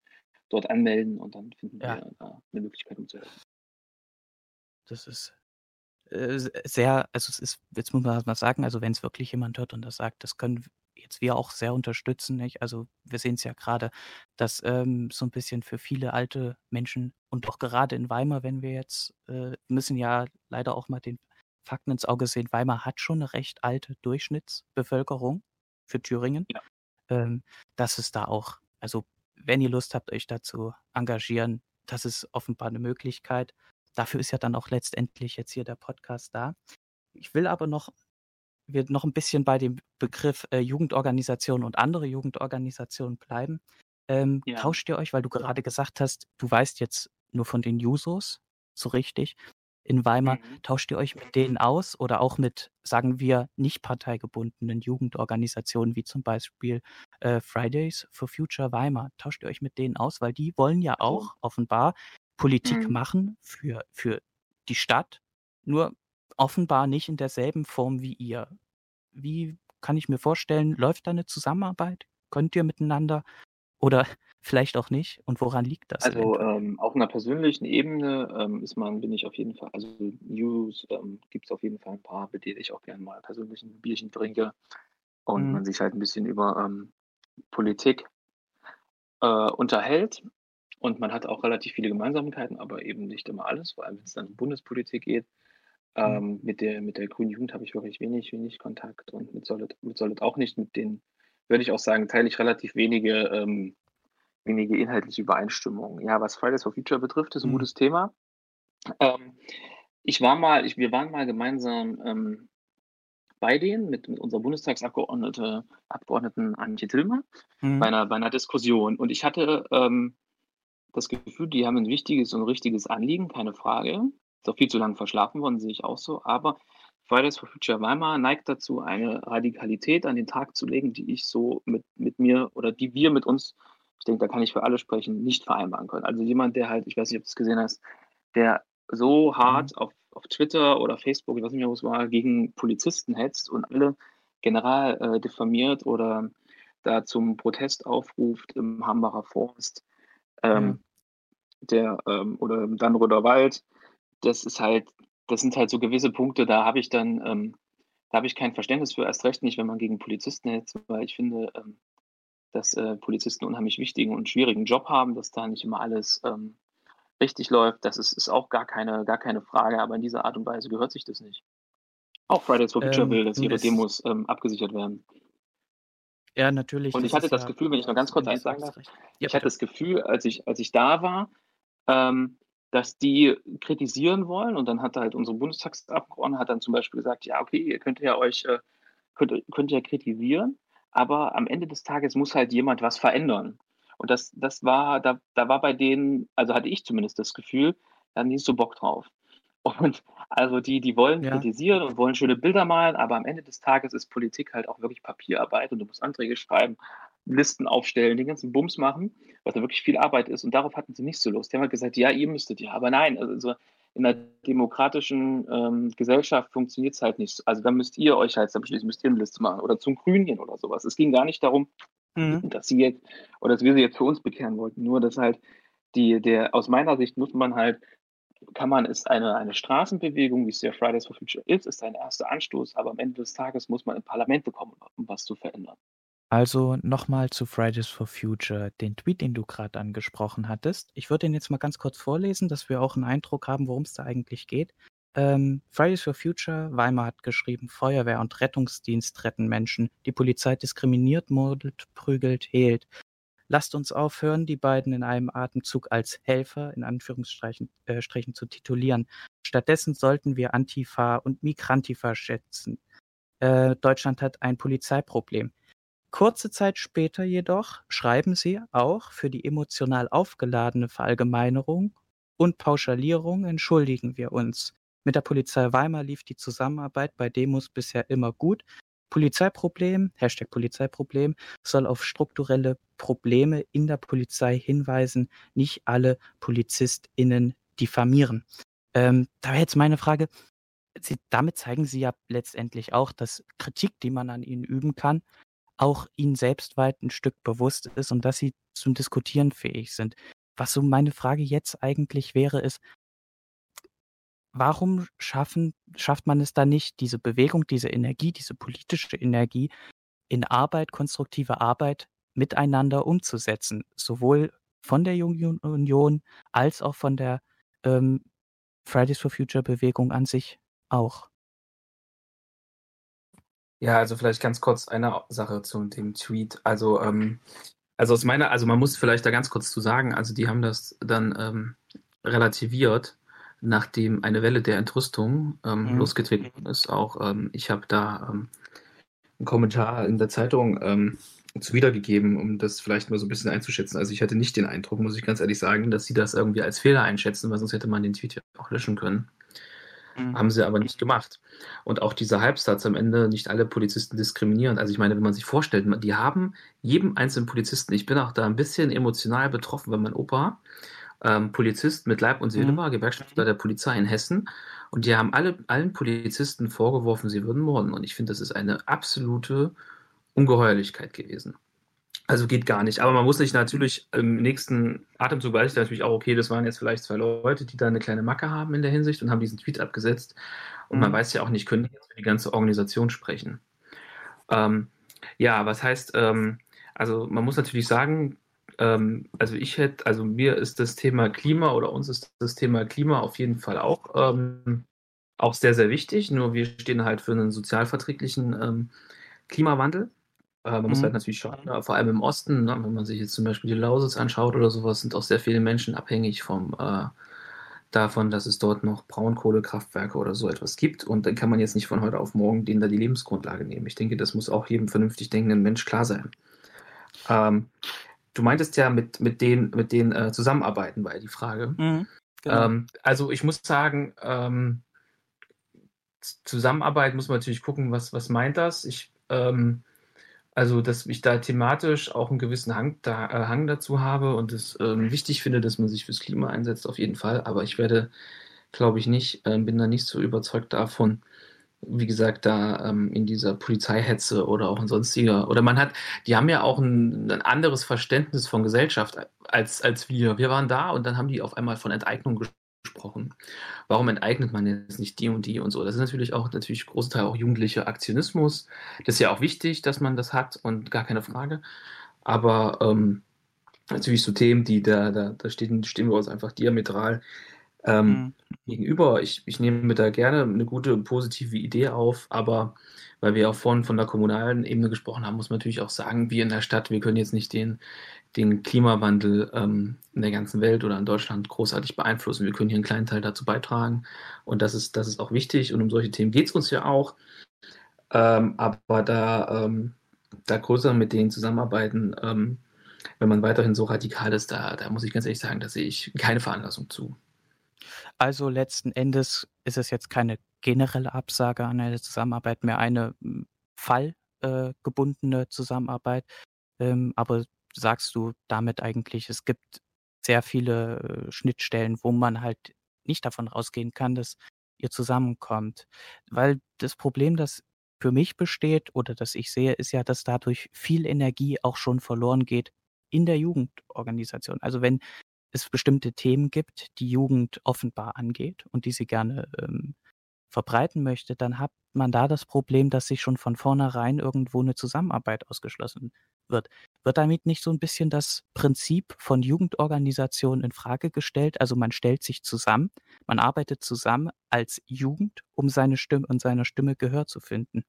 dort anmelden und dann finden ja. wir da eine Möglichkeit, um zu helfen. Das ist äh, sehr, also es ist, jetzt muss man mal sagen, also wenn es wirklich jemand hört und das sagt, das können jetzt wir auch sehr unterstützen, nicht? Also wir sehen es ja gerade, dass ähm, so ein bisschen für viele alte Menschen und auch gerade in Weimar, wenn wir jetzt, äh, müssen ja leider auch mal den Fakten ins Auge sehen, Weimar hat schon eine recht alte Durchschnittsbevölkerung für Thüringen. Ja. Ähm, dass es da auch, also wenn ihr Lust habt, euch da zu engagieren, das ist offenbar eine Möglichkeit. Dafür ist ja dann auch letztendlich jetzt hier der Podcast da. Ich will aber noch wir noch ein bisschen bei dem Begriff äh, Jugendorganisation und andere Jugendorganisationen bleiben. Ähm, ja. Tauscht ihr euch, weil du gerade gesagt hast, du weißt jetzt nur von den Jusos, so richtig, in Weimar, mhm. tauscht ihr euch mit denen aus oder auch mit, sagen wir, nicht parteigebundenen Jugendorganisationen wie zum Beispiel äh, Fridays for Future Weimar? Tauscht ihr euch mit denen aus, weil die wollen ja auch offenbar Politik mhm. machen für, für die Stadt, nur offenbar nicht in derselben Form wie ihr. Wie kann ich mir vorstellen, läuft da eine Zusammenarbeit? Könnt ihr miteinander oder vielleicht auch nicht? Und woran liegt das? Also ähm, auf einer persönlichen Ebene ähm, ist man, bin ich auf jeden Fall, also News ähm, gibt es auf jeden Fall ein paar, mit denen ich auch gerne mal persönlich ein Bierchen trinke und mhm. man sich halt ein bisschen über ähm, Politik äh, unterhält. Und man hat auch relativ viele Gemeinsamkeiten, aber eben nicht immer alles, vor allem wenn es dann um Bundespolitik geht. Mhm. Ähm, mit der, mit der grünen Jugend habe ich wirklich wenig, wenig Kontakt und mit Solid, mit Solid auch nicht. Mit denen würde ich auch sagen, teile ich relativ wenige, ähm, wenige inhaltliche Übereinstimmungen. Ja, was Fridays for Future betrifft, ist ein mhm. gutes Thema. Ähm, ich war mal, ich, wir waren mal gemeinsam ähm, bei denen mit, mit unserer Bundestagsabgeordnete, Abgeordneten Antje Tillmer mhm. bei, einer, bei einer Diskussion. Und ich hatte ähm, das Gefühl, die haben ein wichtiges und richtiges Anliegen, keine Frage ist auch viel zu lange verschlafen worden, sehe ich auch so. Aber Fridays for Future Weimar neigt dazu, eine Radikalität an den Tag zu legen, die ich so mit, mit mir oder die wir mit uns, ich denke, da kann ich für alle sprechen, nicht vereinbaren können. Also jemand, der halt, ich weiß nicht, ob du es gesehen hast, der so hart mhm. auf, auf Twitter oder Facebook, ich weiß nicht mehr, wo es war, gegen Polizisten hetzt und alle general äh, diffamiert oder da zum Protest aufruft im Hambacher Forst ähm, mhm. der, ähm, oder im Dannröder Wald das ist halt, das sind halt so gewisse Punkte, da habe ich dann, ähm, da habe ich kein Verständnis für, erst recht nicht, wenn man gegen Polizisten hetzt, weil ich finde, ähm, dass äh, Polizisten einen unheimlich wichtigen und schwierigen Job haben, dass da nicht immer alles ähm, richtig läuft. Das ist, ist auch gar keine, gar keine Frage, aber in dieser Art und Weise gehört sich das nicht. Auch Fridays for Future ähm, will, dass ihre Demos ähm, abgesichert werden. Ja, natürlich. Und ich hatte das ja, Gefühl, wenn ich noch ganz kurz eins sagen darf, ja, ich hatte das Gefühl, als ich, als ich da war, ähm, dass die kritisieren wollen. Und dann hat halt unsere Bundestagsabgeordnete hat dann zum Beispiel gesagt, ja, okay, ihr könnt ja euch, äh, könnt, könnt ja kritisieren, aber am Ende des Tages muss halt jemand was verändern. Und das, das war, da, da war bei denen, also hatte ich zumindest das Gefühl, da haben die nicht so Bock drauf. Und also die, die wollen ja. kritisieren und wollen schöne Bilder malen, aber am Ende des Tages ist Politik halt auch wirklich Papierarbeit und du musst Anträge schreiben Listen aufstellen, den ganzen Bums machen, was da wirklich viel Arbeit ist. Und darauf hatten sie nicht so Lust. Die haben halt gesagt, ja, ihr müsstet ja, aber nein, also in einer demokratischen ähm, Gesellschaft funktioniert es halt nicht. Also da müsst ihr euch halt beschließen, müsst ihr eine Liste machen oder zum Grünchen oder sowas. Es ging gar nicht darum, mhm. dass sie jetzt oder dass wir sie jetzt für uns bekehren wollten. Nur dass halt die, der, aus meiner Sicht muss man halt, kann man, ist eine, eine Straßenbewegung, wie es ja Fridays for Future ist, ist ein erster Anstoß, aber am Ende des Tages muss man in Parlamente kommen, um was zu verändern. Also nochmal zu Fridays for Future, den Tweet, den du gerade angesprochen hattest. Ich würde den jetzt mal ganz kurz vorlesen, dass wir auch einen Eindruck haben, worum es da eigentlich geht. Ähm, Fridays for Future, Weimar hat geschrieben, Feuerwehr und Rettungsdienst retten Menschen. Die Polizei diskriminiert, mordet, prügelt, hehlt. Lasst uns aufhören, die beiden in einem Atemzug als Helfer in Anführungsstrichen äh, zu titulieren. Stattdessen sollten wir Antifa und Migrantifa schätzen. Äh, Deutschland hat ein Polizeiproblem Kurze Zeit später jedoch schreiben sie auch für die emotional aufgeladene Verallgemeinerung und Pauschalierung entschuldigen wir uns. Mit der Polizei Weimar lief die Zusammenarbeit bei Demos bisher immer gut. Polizeiproblem, Hashtag Polizeiproblem, soll auf strukturelle Probleme in der Polizei hinweisen, nicht alle PolizistInnen diffamieren. Ähm, da wäre jetzt meine Frage, Sie, damit zeigen Sie ja letztendlich auch, dass Kritik, die man an Ihnen üben kann, auch Ihnen selbst weit ein Stück bewusst ist und dass Sie zum Diskutieren fähig sind. Was so meine Frage jetzt eigentlich wäre, ist, warum schaffen, schafft man es da nicht, diese Bewegung, diese Energie, diese politische Energie in Arbeit, konstruktive Arbeit miteinander umzusetzen, sowohl von der Jungen Union als auch von der ähm, Fridays for Future Bewegung an sich auch. Ja, also vielleicht ganz kurz eine Sache zu dem Tweet. Also, ähm, also aus meiner, also man muss vielleicht da ganz kurz zu sagen, also die haben das dann ähm, relativiert, nachdem eine Welle der Entrüstung ähm, mhm. losgetreten ist. Auch ähm, ich habe da ähm, einen Kommentar in der Zeitung ähm, zu wiedergegeben, um das vielleicht mal so ein bisschen einzuschätzen. Also ich hatte nicht den Eindruck, muss ich ganz ehrlich sagen, dass sie das irgendwie als Fehler einschätzen, weil sonst hätte man den Tweet ja auch löschen können. Mhm. Haben sie aber nicht gemacht. Und auch dieser Halbsatz am Ende, nicht alle Polizisten diskriminieren. Also ich meine, wenn man sich vorstellt, die haben jedem einzelnen Polizisten, ich bin auch da ein bisschen emotional betroffen, weil mein Opa ähm, Polizist mit Leib und Seele mhm. war, Gewerkschafter der Polizei in Hessen. Und die haben alle, allen Polizisten vorgeworfen, sie würden morden. Und ich finde, das ist eine absolute Ungeheuerlichkeit gewesen. Also geht gar nicht. Aber man muss sich natürlich im nächsten Atemzug weiß ich natürlich auch, okay, das waren jetzt vielleicht zwei Leute, die da eine kleine Macke haben in der Hinsicht und haben diesen Tweet abgesetzt. Und mhm. man weiß ja auch nicht, können die jetzt für die ganze Organisation sprechen. Ähm, ja, was heißt, ähm, also man muss natürlich sagen, ähm, also ich hätte, also mir ist das Thema Klima oder uns ist das Thema Klima auf jeden Fall auch, ähm, auch sehr, sehr wichtig. Nur wir stehen halt für einen sozialverträglichen ähm, Klimawandel. Äh, man mhm. muss halt natürlich schauen, ne, vor allem im Osten, ne, wenn man sich jetzt zum Beispiel die Lausitz anschaut oder sowas, sind auch sehr viele Menschen abhängig vom, äh, davon, dass es dort noch Braunkohlekraftwerke oder so etwas gibt. Und dann kann man jetzt nicht von heute auf morgen denen da die Lebensgrundlage nehmen. Ich denke, das muss auch jedem vernünftig denkenden Mensch klar sein. Ähm, du meintest ja mit, mit denen, mit denen äh, zusammenarbeiten, war ja die Frage. Mhm, genau. ähm, also ich muss sagen, ähm, Zusammenarbeit muss man natürlich gucken, was, was meint das. Ich ähm, also, dass ich da thematisch auch einen gewissen Hang, da, äh, Hang dazu habe und es ähm, wichtig finde, dass man sich fürs Klima einsetzt, auf jeden Fall. Aber ich werde, glaube ich, nicht, äh, bin da nicht so überzeugt davon, wie gesagt, da ähm, in dieser Polizeihetze oder auch in sonstiger. Oder man hat, die haben ja auch ein, ein, anderes Verständnis von Gesellschaft als, als wir. Wir waren da und dann haben die auf einmal von Enteignung gesprochen. Warum enteignet man jetzt nicht die und die und so? Das ist natürlich auch natürlich großer Teil auch jugendlicher Aktionismus. Das ist ja auch wichtig, dass man das hat und gar keine Frage. Aber ähm, natürlich so Themen, die da, da, da stehen, stehen wir uns einfach diametral ähm, mhm. gegenüber. Ich, ich nehme da gerne eine gute, positive Idee auf, aber weil wir auch vorhin von der kommunalen Ebene gesprochen haben, muss man natürlich auch sagen, wir in der Stadt, wir können jetzt nicht den, den Klimawandel ähm, in der ganzen Welt oder in Deutschland großartig beeinflussen. Wir können hier einen kleinen Teil dazu beitragen und das ist, das ist auch wichtig und um solche Themen geht es uns ja auch. Ähm, aber da, ähm, da größer mit denen zusammenarbeiten, ähm, wenn man weiterhin so radikal ist, da, da muss ich ganz ehrlich sagen, da sehe ich keine Veranlassung zu. Also letzten Endes ist es jetzt keine generelle Absage an eine Zusammenarbeit, mehr eine hm, fallgebundene äh, Zusammenarbeit. Ähm, aber sagst du damit eigentlich, es gibt sehr viele äh, Schnittstellen, wo man halt nicht davon ausgehen kann, dass ihr zusammenkommt. Weil das Problem, das für mich besteht oder das ich sehe, ist ja, dass dadurch viel Energie auch schon verloren geht in der Jugendorganisation. Also wenn es bestimmte Themen gibt, die Jugend offenbar angeht und die sie gerne ähm, verbreiten möchte, dann hat man da das Problem, dass sich schon von vornherein irgendwo eine Zusammenarbeit ausgeschlossen wird. Wird damit nicht so ein bisschen das Prinzip von Jugendorganisationen in Frage gestellt? Also man stellt sich zusammen, man arbeitet zusammen als Jugend, um seine Stimme und seiner Stimme Gehör zu finden.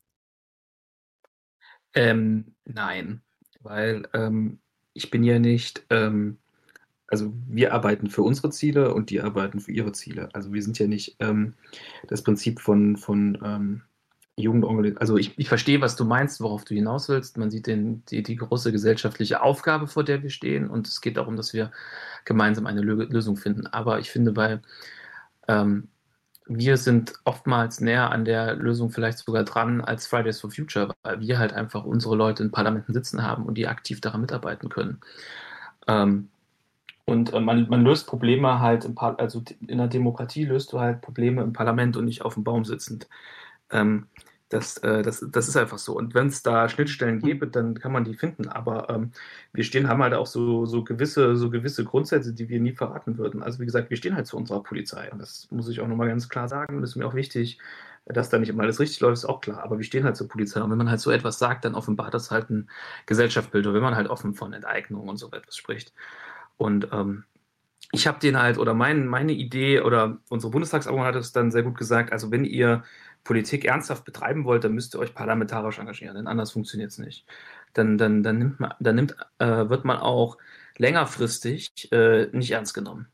Ähm, nein, weil ähm, ich bin ja nicht, ähm, also wir arbeiten für unsere Ziele und die arbeiten für ihre Ziele. Also wir sind ja nicht ähm, das Prinzip von, von ähm, Jugendorganisation. Also ich, ich verstehe, was du meinst, worauf du hinaus willst. Man sieht den, die, die große gesellschaftliche Aufgabe, vor der wir stehen. Und es geht darum, dass wir gemeinsam eine Lösung finden. Aber ich finde, bei ähm, wir sind oftmals näher an der Lösung vielleicht sogar dran als Fridays for Future, weil wir halt einfach unsere Leute in Parlamenten sitzen haben und die aktiv daran mitarbeiten können. Ähm, und äh, man, man, löst Probleme halt, im also in der Demokratie löst du halt Probleme im Parlament und nicht auf dem Baum sitzend. Ähm, das, äh, das, das ist einfach so. Und wenn es da Schnittstellen gäbe, dann kann man die finden. Aber ähm, wir stehen, haben halt auch so, so, gewisse, so gewisse Grundsätze, die wir nie verraten würden. Also wie gesagt, wir stehen halt zu unserer Polizei. Und das muss ich auch nochmal ganz klar sagen. Das ist mir auch wichtig, dass da nicht immer alles richtig läuft, ist auch klar. Aber wir stehen halt zur Polizei. Und wenn man halt so etwas sagt, dann offenbart das halt ein Gesellschaftsbild. wenn man halt offen von Enteignung und so etwas spricht. Und ähm, ich habe den halt, oder mein, meine Idee, oder unsere Bundestagsabgeordnete hat es dann sehr gut gesagt, also wenn ihr Politik ernsthaft betreiben wollt, dann müsst ihr euch parlamentarisch engagieren, denn anders funktioniert es nicht. Dann, dann, dann, nimmt man, dann nimmt, äh, wird man auch längerfristig äh, nicht ernst genommen.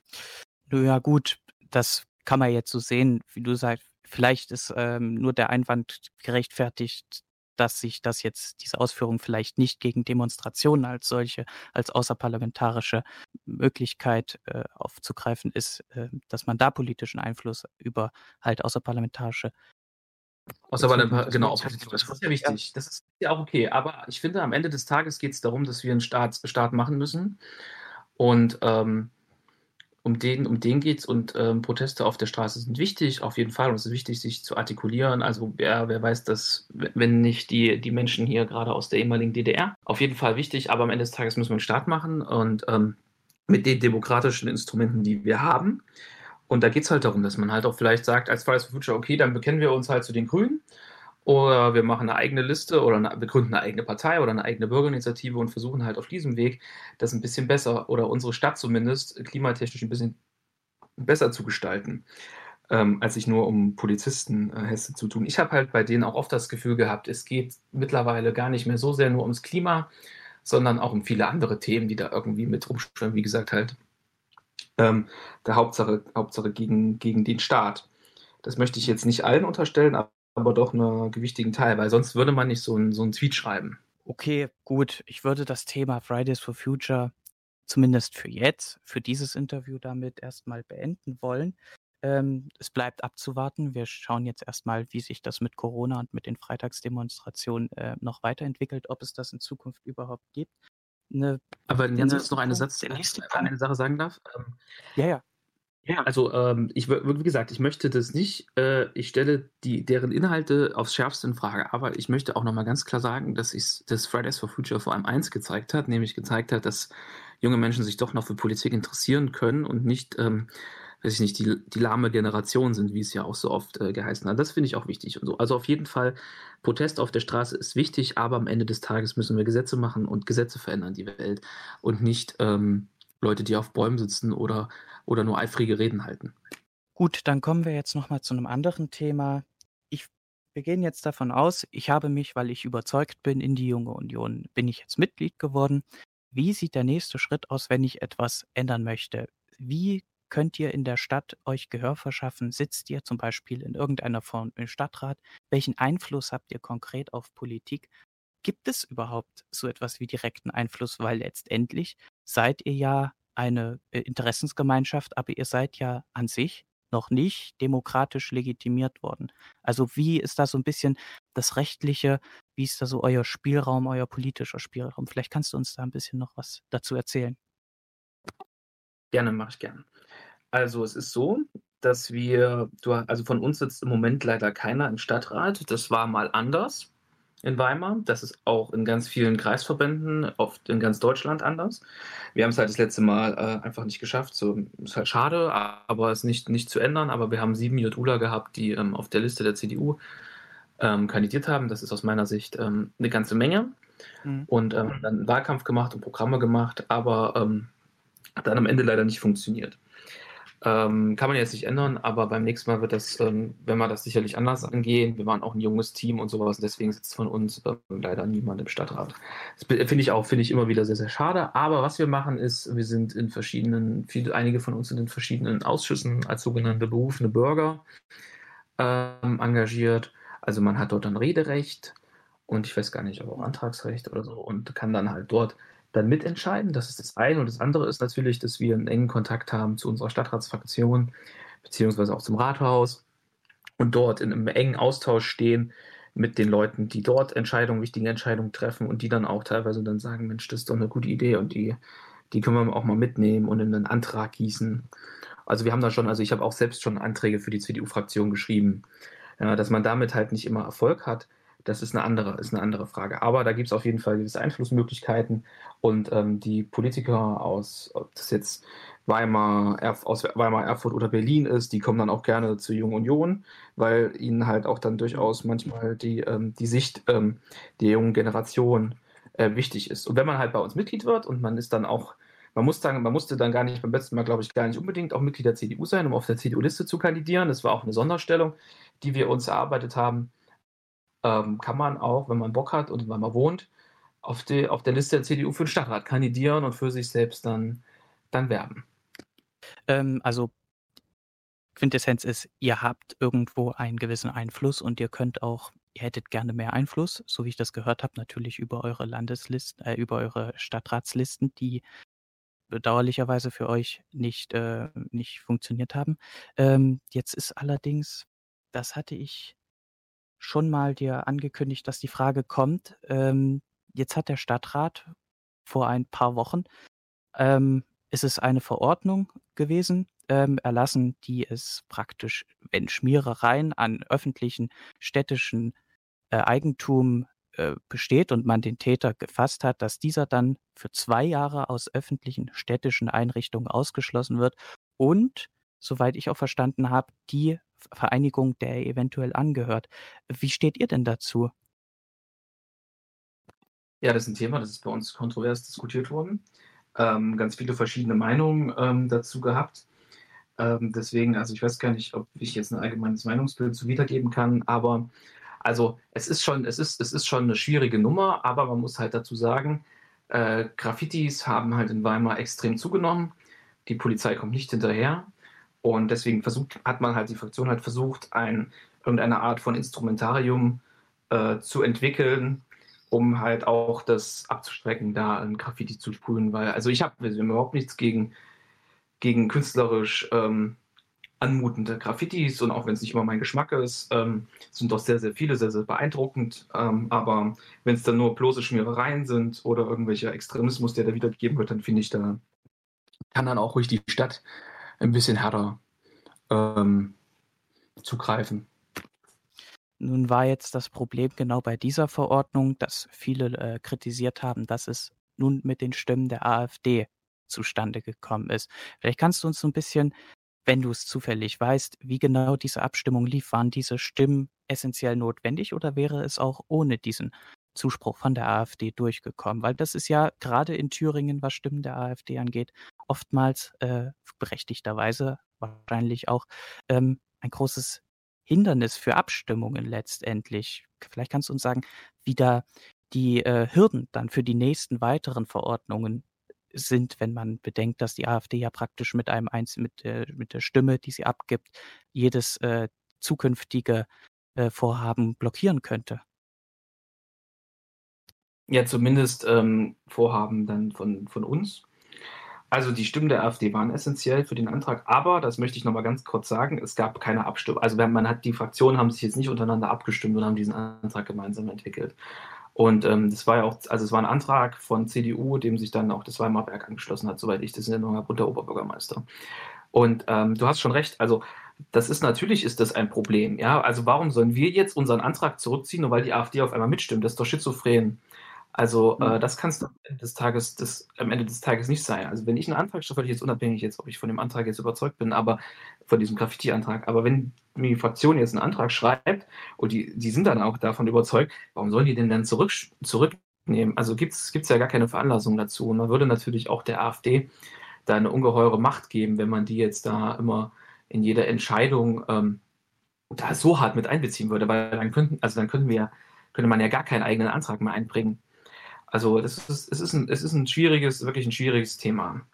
Ja gut, das kann man jetzt so sehen, wie du sagst. Vielleicht ist ähm, nur der Einwand gerechtfertigt, dass sich das jetzt, diese Ausführung vielleicht nicht gegen Demonstrationen als solche, als außerparlamentarische Möglichkeit äh, aufzugreifen ist, äh, dass man da politischen Einfluss über halt außerparlamentarische Außerparlamentarische, genau, das ist ja wichtig. Das ist ja auch okay. Aber ich finde, am Ende des Tages geht es darum, dass wir einen Staat, Staat machen müssen. Und ähm, um den, um den geht es und ähm, Proteste auf der Straße sind wichtig, auf jeden Fall. Und es ist wichtig, sich zu artikulieren. Also wer, wer weiß das, wenn nicht die, die Menschen hier gerade aus der ehemaligen DDR. Auf jeden Fall wichtig, aber am Ende des Tages müssen wir einen Staat machen und ähm, mit den demokratischen Instrumenten, die wir haben. Und da geht es halt darum, dass man halt auch vielleicht sagt, als Fridays for Future, okay, dann bekennen wir uns halt zu den Grünen oder wir machen eine eigene Liste oder eine, wir gründen eine eigene Partei oder eine eigene Bürgerinitiative und versuchen halt auf diesem Weg das ein bisschen besser oder unsere Stadt zumindest klimatechnisch ein bisschen besser zu gestalten, ähm, als sich nur um Polizisten äh, zu tun. Ich habe halt bei denen auch oft das Gefühl gehabt, es geht mittlerweile gar nicht mehr so sehr nur ums Klima, sondern auch um viele andere Themen, die da irgendwie mit rumschwimmen. Wie gesagt, halt ähm, der Hauptsache, Hauptsache gegen, gegen den Staat. Das möchte ich jetzt nicht allen unterstellen, aber aber doch einen gewichtigen Teil, weil sonst würde man nicht so einen so Tweet schreiben. Okay, gut. Ich würde das Thema Fridays for Future zumindest für jetzt, für dieses Interview damit erstmal beenden wollen. Ähm, es bleibt abzuwarten. Wir schauen jetzt erstmal, wie sich das mit Corona und mit den Freitagsdemonstrationen äh, noch weiterentwickelt, ob es das in Zukunft überhaupt gibt. Eine, Aber Jens, jetzt noch eine, Satz, eine Sache sagen darf. Ähm, ja, ja. Ja, also ähm, ich wie gesagt, ich möchte das nicht, äh, ich stelle die, deren Inhalte aufs Schärfste in Frage, aber ich möchte auch nochmal ganz klar sagen, dass das Fridays for Future vor allem eins gezeigt hat, nämlich gezeigt hat, dass junge Menschen sich doch noch für Politik interessieren können und nicht, ähm, weiß ich nicht, die, die lahme Generation sind, wie es ja auch so oft äh, geheißen hat. Das finde ich auch wichtig und so. Also auf jeden Fall, Protest auf der Straße ist wichtig, aber am Ende des Tages müssen wir Gesetze machen und Gesetze verändern die Welt und nicht ähm, Leute, die auf Bäumen sitzen oder oder nur eifrige Reden halten. Gut, dann kommen wir jetzt nochmal zu einem anderen Thema. Ich, wir gehen jetzt davon aus, ich habe mich, weil ich überzeugt bin, in die Junge Union, bin ich jetzt Mitglied geworden. Wie sieht der nächste Schritt aus, wenn ich etwas ändern möchte? Wie könnt ihr in der Stadt euch Gehör verschaffen? Sitzt ihr zum Beispiel in irgendeiner Form im Stadtrat? Welchen Einfluss habt ihr konkret auf Politik? Gibt es überhaupt so etwas wie direkten Einfluss? Weil letztendlich seid ihr ja eine äh, Interessensgemeinschaft, aber ihr seid ja an sich noch nicht demokratisch legitimiert worden. Also wie ist da so ein bisschen das Rechtliche, wie ist da so euer Spielraum, euer politischer Spielraum? Vielleicht kannst du uns da ein bisschen noch was dazu erzählen. Gerne, mache ich gerne. Also es ist so, dass wir, also von uns sitzt im Moment leider keiner im Stadtrat. Das war mal anders in Weimar. Das ist auch in ganz vielen Kreisverbänden, oft in ganz Deutschland anders. Wir haben es halt das letzte Mal äh, einfach nicht geschafft. So, ist halt schade, aber es ist nicht, nicht zu ändern. Aber wir haben sieben JULA gehabt, die ähm, auf der Liste der CDU ähm, kandidiert haben. Das ist aus meiner Sicht ähm, eine ganze Menge. Mhm. Und ähm, dann Wahlkampf gemacht und Programme gemacht, aber ähm, hat dann am Ende leider nicht funktioniert. Ähm, kann man jetzt nicht ändern, aber beim nächsten Mal wird das, ähm, wenn wir das sicherlich anders angehen. Wir waren auch ein junges Team und sowas, deswegen sitzt von uns äh, leider niemand im Stadtrat. Das finde ich auch, finde ich immer wieder sehr, sehr schade. Aber was wir machen ist, wir sind in verschiedenen, viele, einige von uns sind in verschiedenen Ausschüssen als sogenannte berufene Bürger ähm, engagiert. Also man hat dort dann Rederecht und ich weiß gar nicht, aber auch Antragsrecht oder so und kann dann halt dort dann mitentscheiden. Das ist das eine. Und das andere ist natürlich, dass wir einen engen Kontakt haben zu unserer Stadtratsfraktion, beziehungsweise auch zum Rathaus und dort in einem engen Austausch stehen mit den Leuten, die dort Entscheidungen, wichtige Entscheidungen treffen und die dann auch teilweise dann sagen, Mensch, das ist doch eine gute Idee und die, die können wir auch mal mitnehmen und in einen Antrag gießen. Also wir haben da schon, also ich habe auch selbst schon Anträge für die CDU-Fraktion geschrieben. Dass man damit halt nicht immer Erfolg hat, das ist eine andere, ist eine andere Frage. Aber da gibt es auf jeden Fall gewisse Einflussmöglichkeiten und ähm, die Politiker aus, ob das jetzt Weimar, Erf aus Weimar, Erfurt oder Berlin ist, die kommen dann auch gerne zur Jungen Union, weil ihnen halt auch dann durchaus manchmal die, ähm, die Sicht ähm, der jungen Generation äh, wichtig ist. Und wenn man halt bei uns Mitglied wird und man ist dann auch, man muss dann, man musste dann gar nicht beim letzten Mal, glaube ich, gar nicht unbedingt auch Mitglied der CDU sein, um auf der CDU-Liste zu kandidieren. Das war auch eine Sonderstellung, die wir uns erarbeitet haben. Ähm, kann man auch, wenn man Bock hat und in Weimar wohnt, auf, die, auf der Liste der CDU für den Stadtrat kandidieren und für sich selbst dann, dann werben. Ähm, also Quintessenz ist, ihr habt irgendwo einen gewissen Einfluss und ihr könnt auch, ihr hättet gerne mehr Einfluss, so wie ich das gehört habe, natürlich über eure Landeslisten, äh, über eure Stadtratslisten, die bedauerlicherweise für euch nicht, äh, nicht funktioniert haben. Ähm, jetzt ist allerdings, das hatte ich schon mal dir angekündigt, dass die Frage kommt. Ähm, jetzt hat der Stadtrat vor ein paar Wochen ähm, ist es eine Verordnung gewesen, ähm, erlassen, die es praktisch, wenn Schmierereien an öffentlichen städtischen äh, Eigentum äh, besteht und man den Täter gefasst hat, dass dieser dann für zwei Jahre aus öffentlichen städtischen Einrichtungen ausgeschlossen wird und, soweit ich auch verstanden habe, die Vereinigung, der er eventuell angehört. Wie steht ihr denn dazu? Ja, das ist ein Thema, das ist bei uns kontrovers diskutiert worden ähm, ganz viele verschiedene Meinungen ähm, dazu gehabt. Ähm, deswegen, also ich weiß gar nicht, ob ich jetzt ein allgemeines Meinungsbild zu wiedergeben kann, aber also es ist schon, es ist, es ist schon eine schwierige Nummer, aber man muss halt dazu sagen, äh, Graffitis haben halt in Weimar extrem zugenommen. Die Polizei kommt nicht hinterher. Und deswegen versucht, hat man halt die Fraktion halt versucht, ein, irgendeine Art von Instrumentarium äh, zu entwickeln, um halt auch das abzustrecken, da ein Graffiti zu sprühen, weil, also ich habe überhaupt nichts gegen, gegen künstlerisch ähm, anmutende Graffitis und auch wenn es nicht immer mein Geschmack ist, ähm, sind doch sehr, sehr viele, sehr, sehr beeindruckend. Ähm, aber wenn es dann nur bloße Schmierereien sind oder irgendwelcher Extremismus, der da wiedergegeben wird, dann finde ich, da kann dann auch ruhig die Stadt ein bisschen härter ähm, zugreifen. Nun war jetzt das Problem genau bei dieser Verordnung, dass viele äh, kritisiert haben, dass es nun mit den Stimmen der AfD zustande gekommen ist. Vielleicht kannst du uns so ein bisschen, wenn du es zufällig weißt, wie genau diese Abstimmung lief. Waren diese Stimmen essentiell notwendig oder wäre es auch ohne diesen Zuspruch von der AfD durchgekommen? Weil das ist ja gerade in Thüringen, was Stimmen der AfD angeht, oftmals äh, berechtigterweise wahrscheinlich auch ähm, ein großes Hindernis für Abstimmungen letztendlich. Vielleicht kannst du uns sagen, wie da die äh, Hürden dann für die nächsten weiteren Verordnungen sind, wenn man bedenkt, dass die AfD ja praktisch mit einem Einz mit, äh, mit der Stimme, die sie abgibt, jedes äh, zukünftige äh, Vorhaben blockieren könnte. Ja, zumindest ähm, Vorhaben dann von, von uns. Also die Stimmen der AfD waren essentiell für den Antrag, aber das möchte ich noch mal ganz kurz sagen, es gab keine Abstimmung. Also man hat die Fraktionen haben sich jetzt nicht untereinander abgestimmt und haben diesen Antrag gemeinsam entwickelt. Und ähm, das war ja auch, also es war ein Antrag von CDU, dem sich dann auch das Weimarer Werk angeschlossen hat, soweit ich das in Erinnerung habe, und der Oberbürgermeister. Und ähm, du hast schon recht, also das ist natürlich ist das ein Problem, ja. Also warum sollen wir jetzt unseren Antrag zurückziehen, nur weil die AfD auf einmal mitstimmt? Das ist doch schizophren. Also äh, mhm. das kannst du am Ende des Tages, das, am Ende des Tages nicht sein. Also wenn ich einen Antrag stelle, völlig jetzt unabhängig jetzt, ob ich von dem Antrag jetzt überzeugt bin, aber von diesem Graffiti-Antrag, aber wenn die Fraktion jetzt einen Antrag schreibt und die, die sind dann auch davon überzeugt, warum sollen die den dann zurück, zurücknehmen? Also gibt es ja gar keine Veranlassung dazu. Und man würde natürlich auch der AfD da eine ungeheure Macht geben, wenn man die jetzt da immer in jeder Entscheidung ähm, da so hart mit einbeziehen würde, weil dann könnten, also dann könnten wir, könnte man ja gar keinen eigenen Antrag mehr einbringen. Also es ist, es ist, ein, es ist ein schwieriges, wirklich ein schwieriges Thema.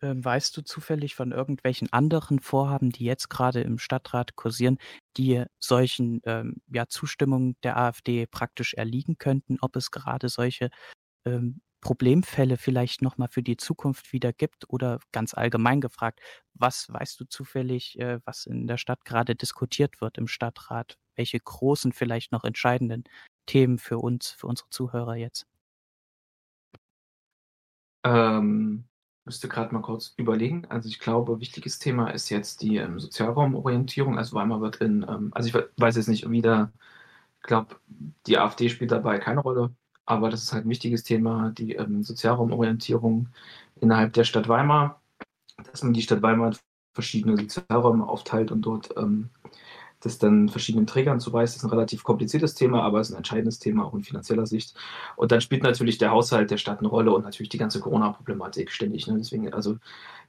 Ähm, weißt du zufällig von irgendwelchen anderen Vorhaben, die jetzt gerade im Stadtrat kursieren, die solchen ähm, ja, Zustimmungen der AfD praktisch erliegen könnten? Ob es gerade solche ähm, Problemfälle vielleicht noch mal für die Zukunft wieder gibt oder ganz allgemein gefragt, was weißt du zufällig, äh, was in der Stadt gerade diskutiert wird im Stadtrat? Welche großen, vielleicht noch entscheidenden Themen für uns, für unsere Zuhörer jetzt? Ähm, müsste gerade mal kurz überlegen. Also ich glaube, wichtiges Thema ist jetzt die ähm, Sozialraumorientierung. Also Weimar wird in, ähm, also ich weiß jetzt nicht, wie da, ich glaube, die AfD spielt dabei keine Rolle, aber das ist halt ein wichtiges Thema, die ähm, Sozialraumorientierung innerhalb der Stadt Weimar, dass man die Stadt Weimar in verschiedene Sozialräume aufteilt und dort ähm, das dann verschiedenen Trägern zuweist. Das ist ein relativ kompliziertes Thema, aber es ist ein entscheidendes Thema auch in finanzieller Sicht. Und dann spielt natürlich der Haushalt der Stadt eine Rolle und natürlich die ganze Corona-Problematik ständig. Ne? Deswegen, also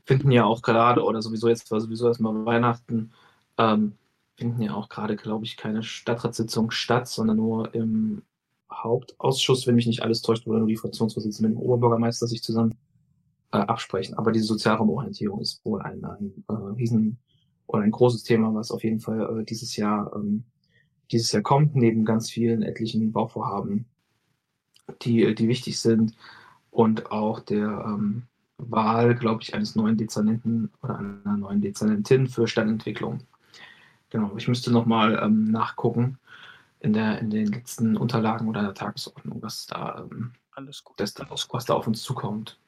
finden ja auch gerade, oder sowieso jetzt war sowieso erstmal Weihnachten, ähm, finden ja auch gerade, glaube ich, keine Stadtratssitzung statt, sondern nur im Hauptausschuss, wenn mich nicht alles täuscht, wo nur die Fraktionsvorsitzenden mit dem Oberbürgermeister sich zusammen äh, absprechen. Aber diese Sozialraumorientierung ist wohl ein, ein äh, riesen oder ein großes Thema, was auf jeden Fall äh, dieses Jahr ähm, dieses Jahr kommt, neben ganz vielen etlichen Bauvorhaben, die, die wichtig sind und auch der ähm, Wahl, glaube ich, eines neuen Dezernenten oder einer neuen Dezernentin für Stadtentwicklung. Genau, ich müsste nochmal ähm, nachgucken in, der, in den letzten Unterlagen oder der Tagesordnung, was da, ähm, Alles gut. Das, was da auf uns zukommt.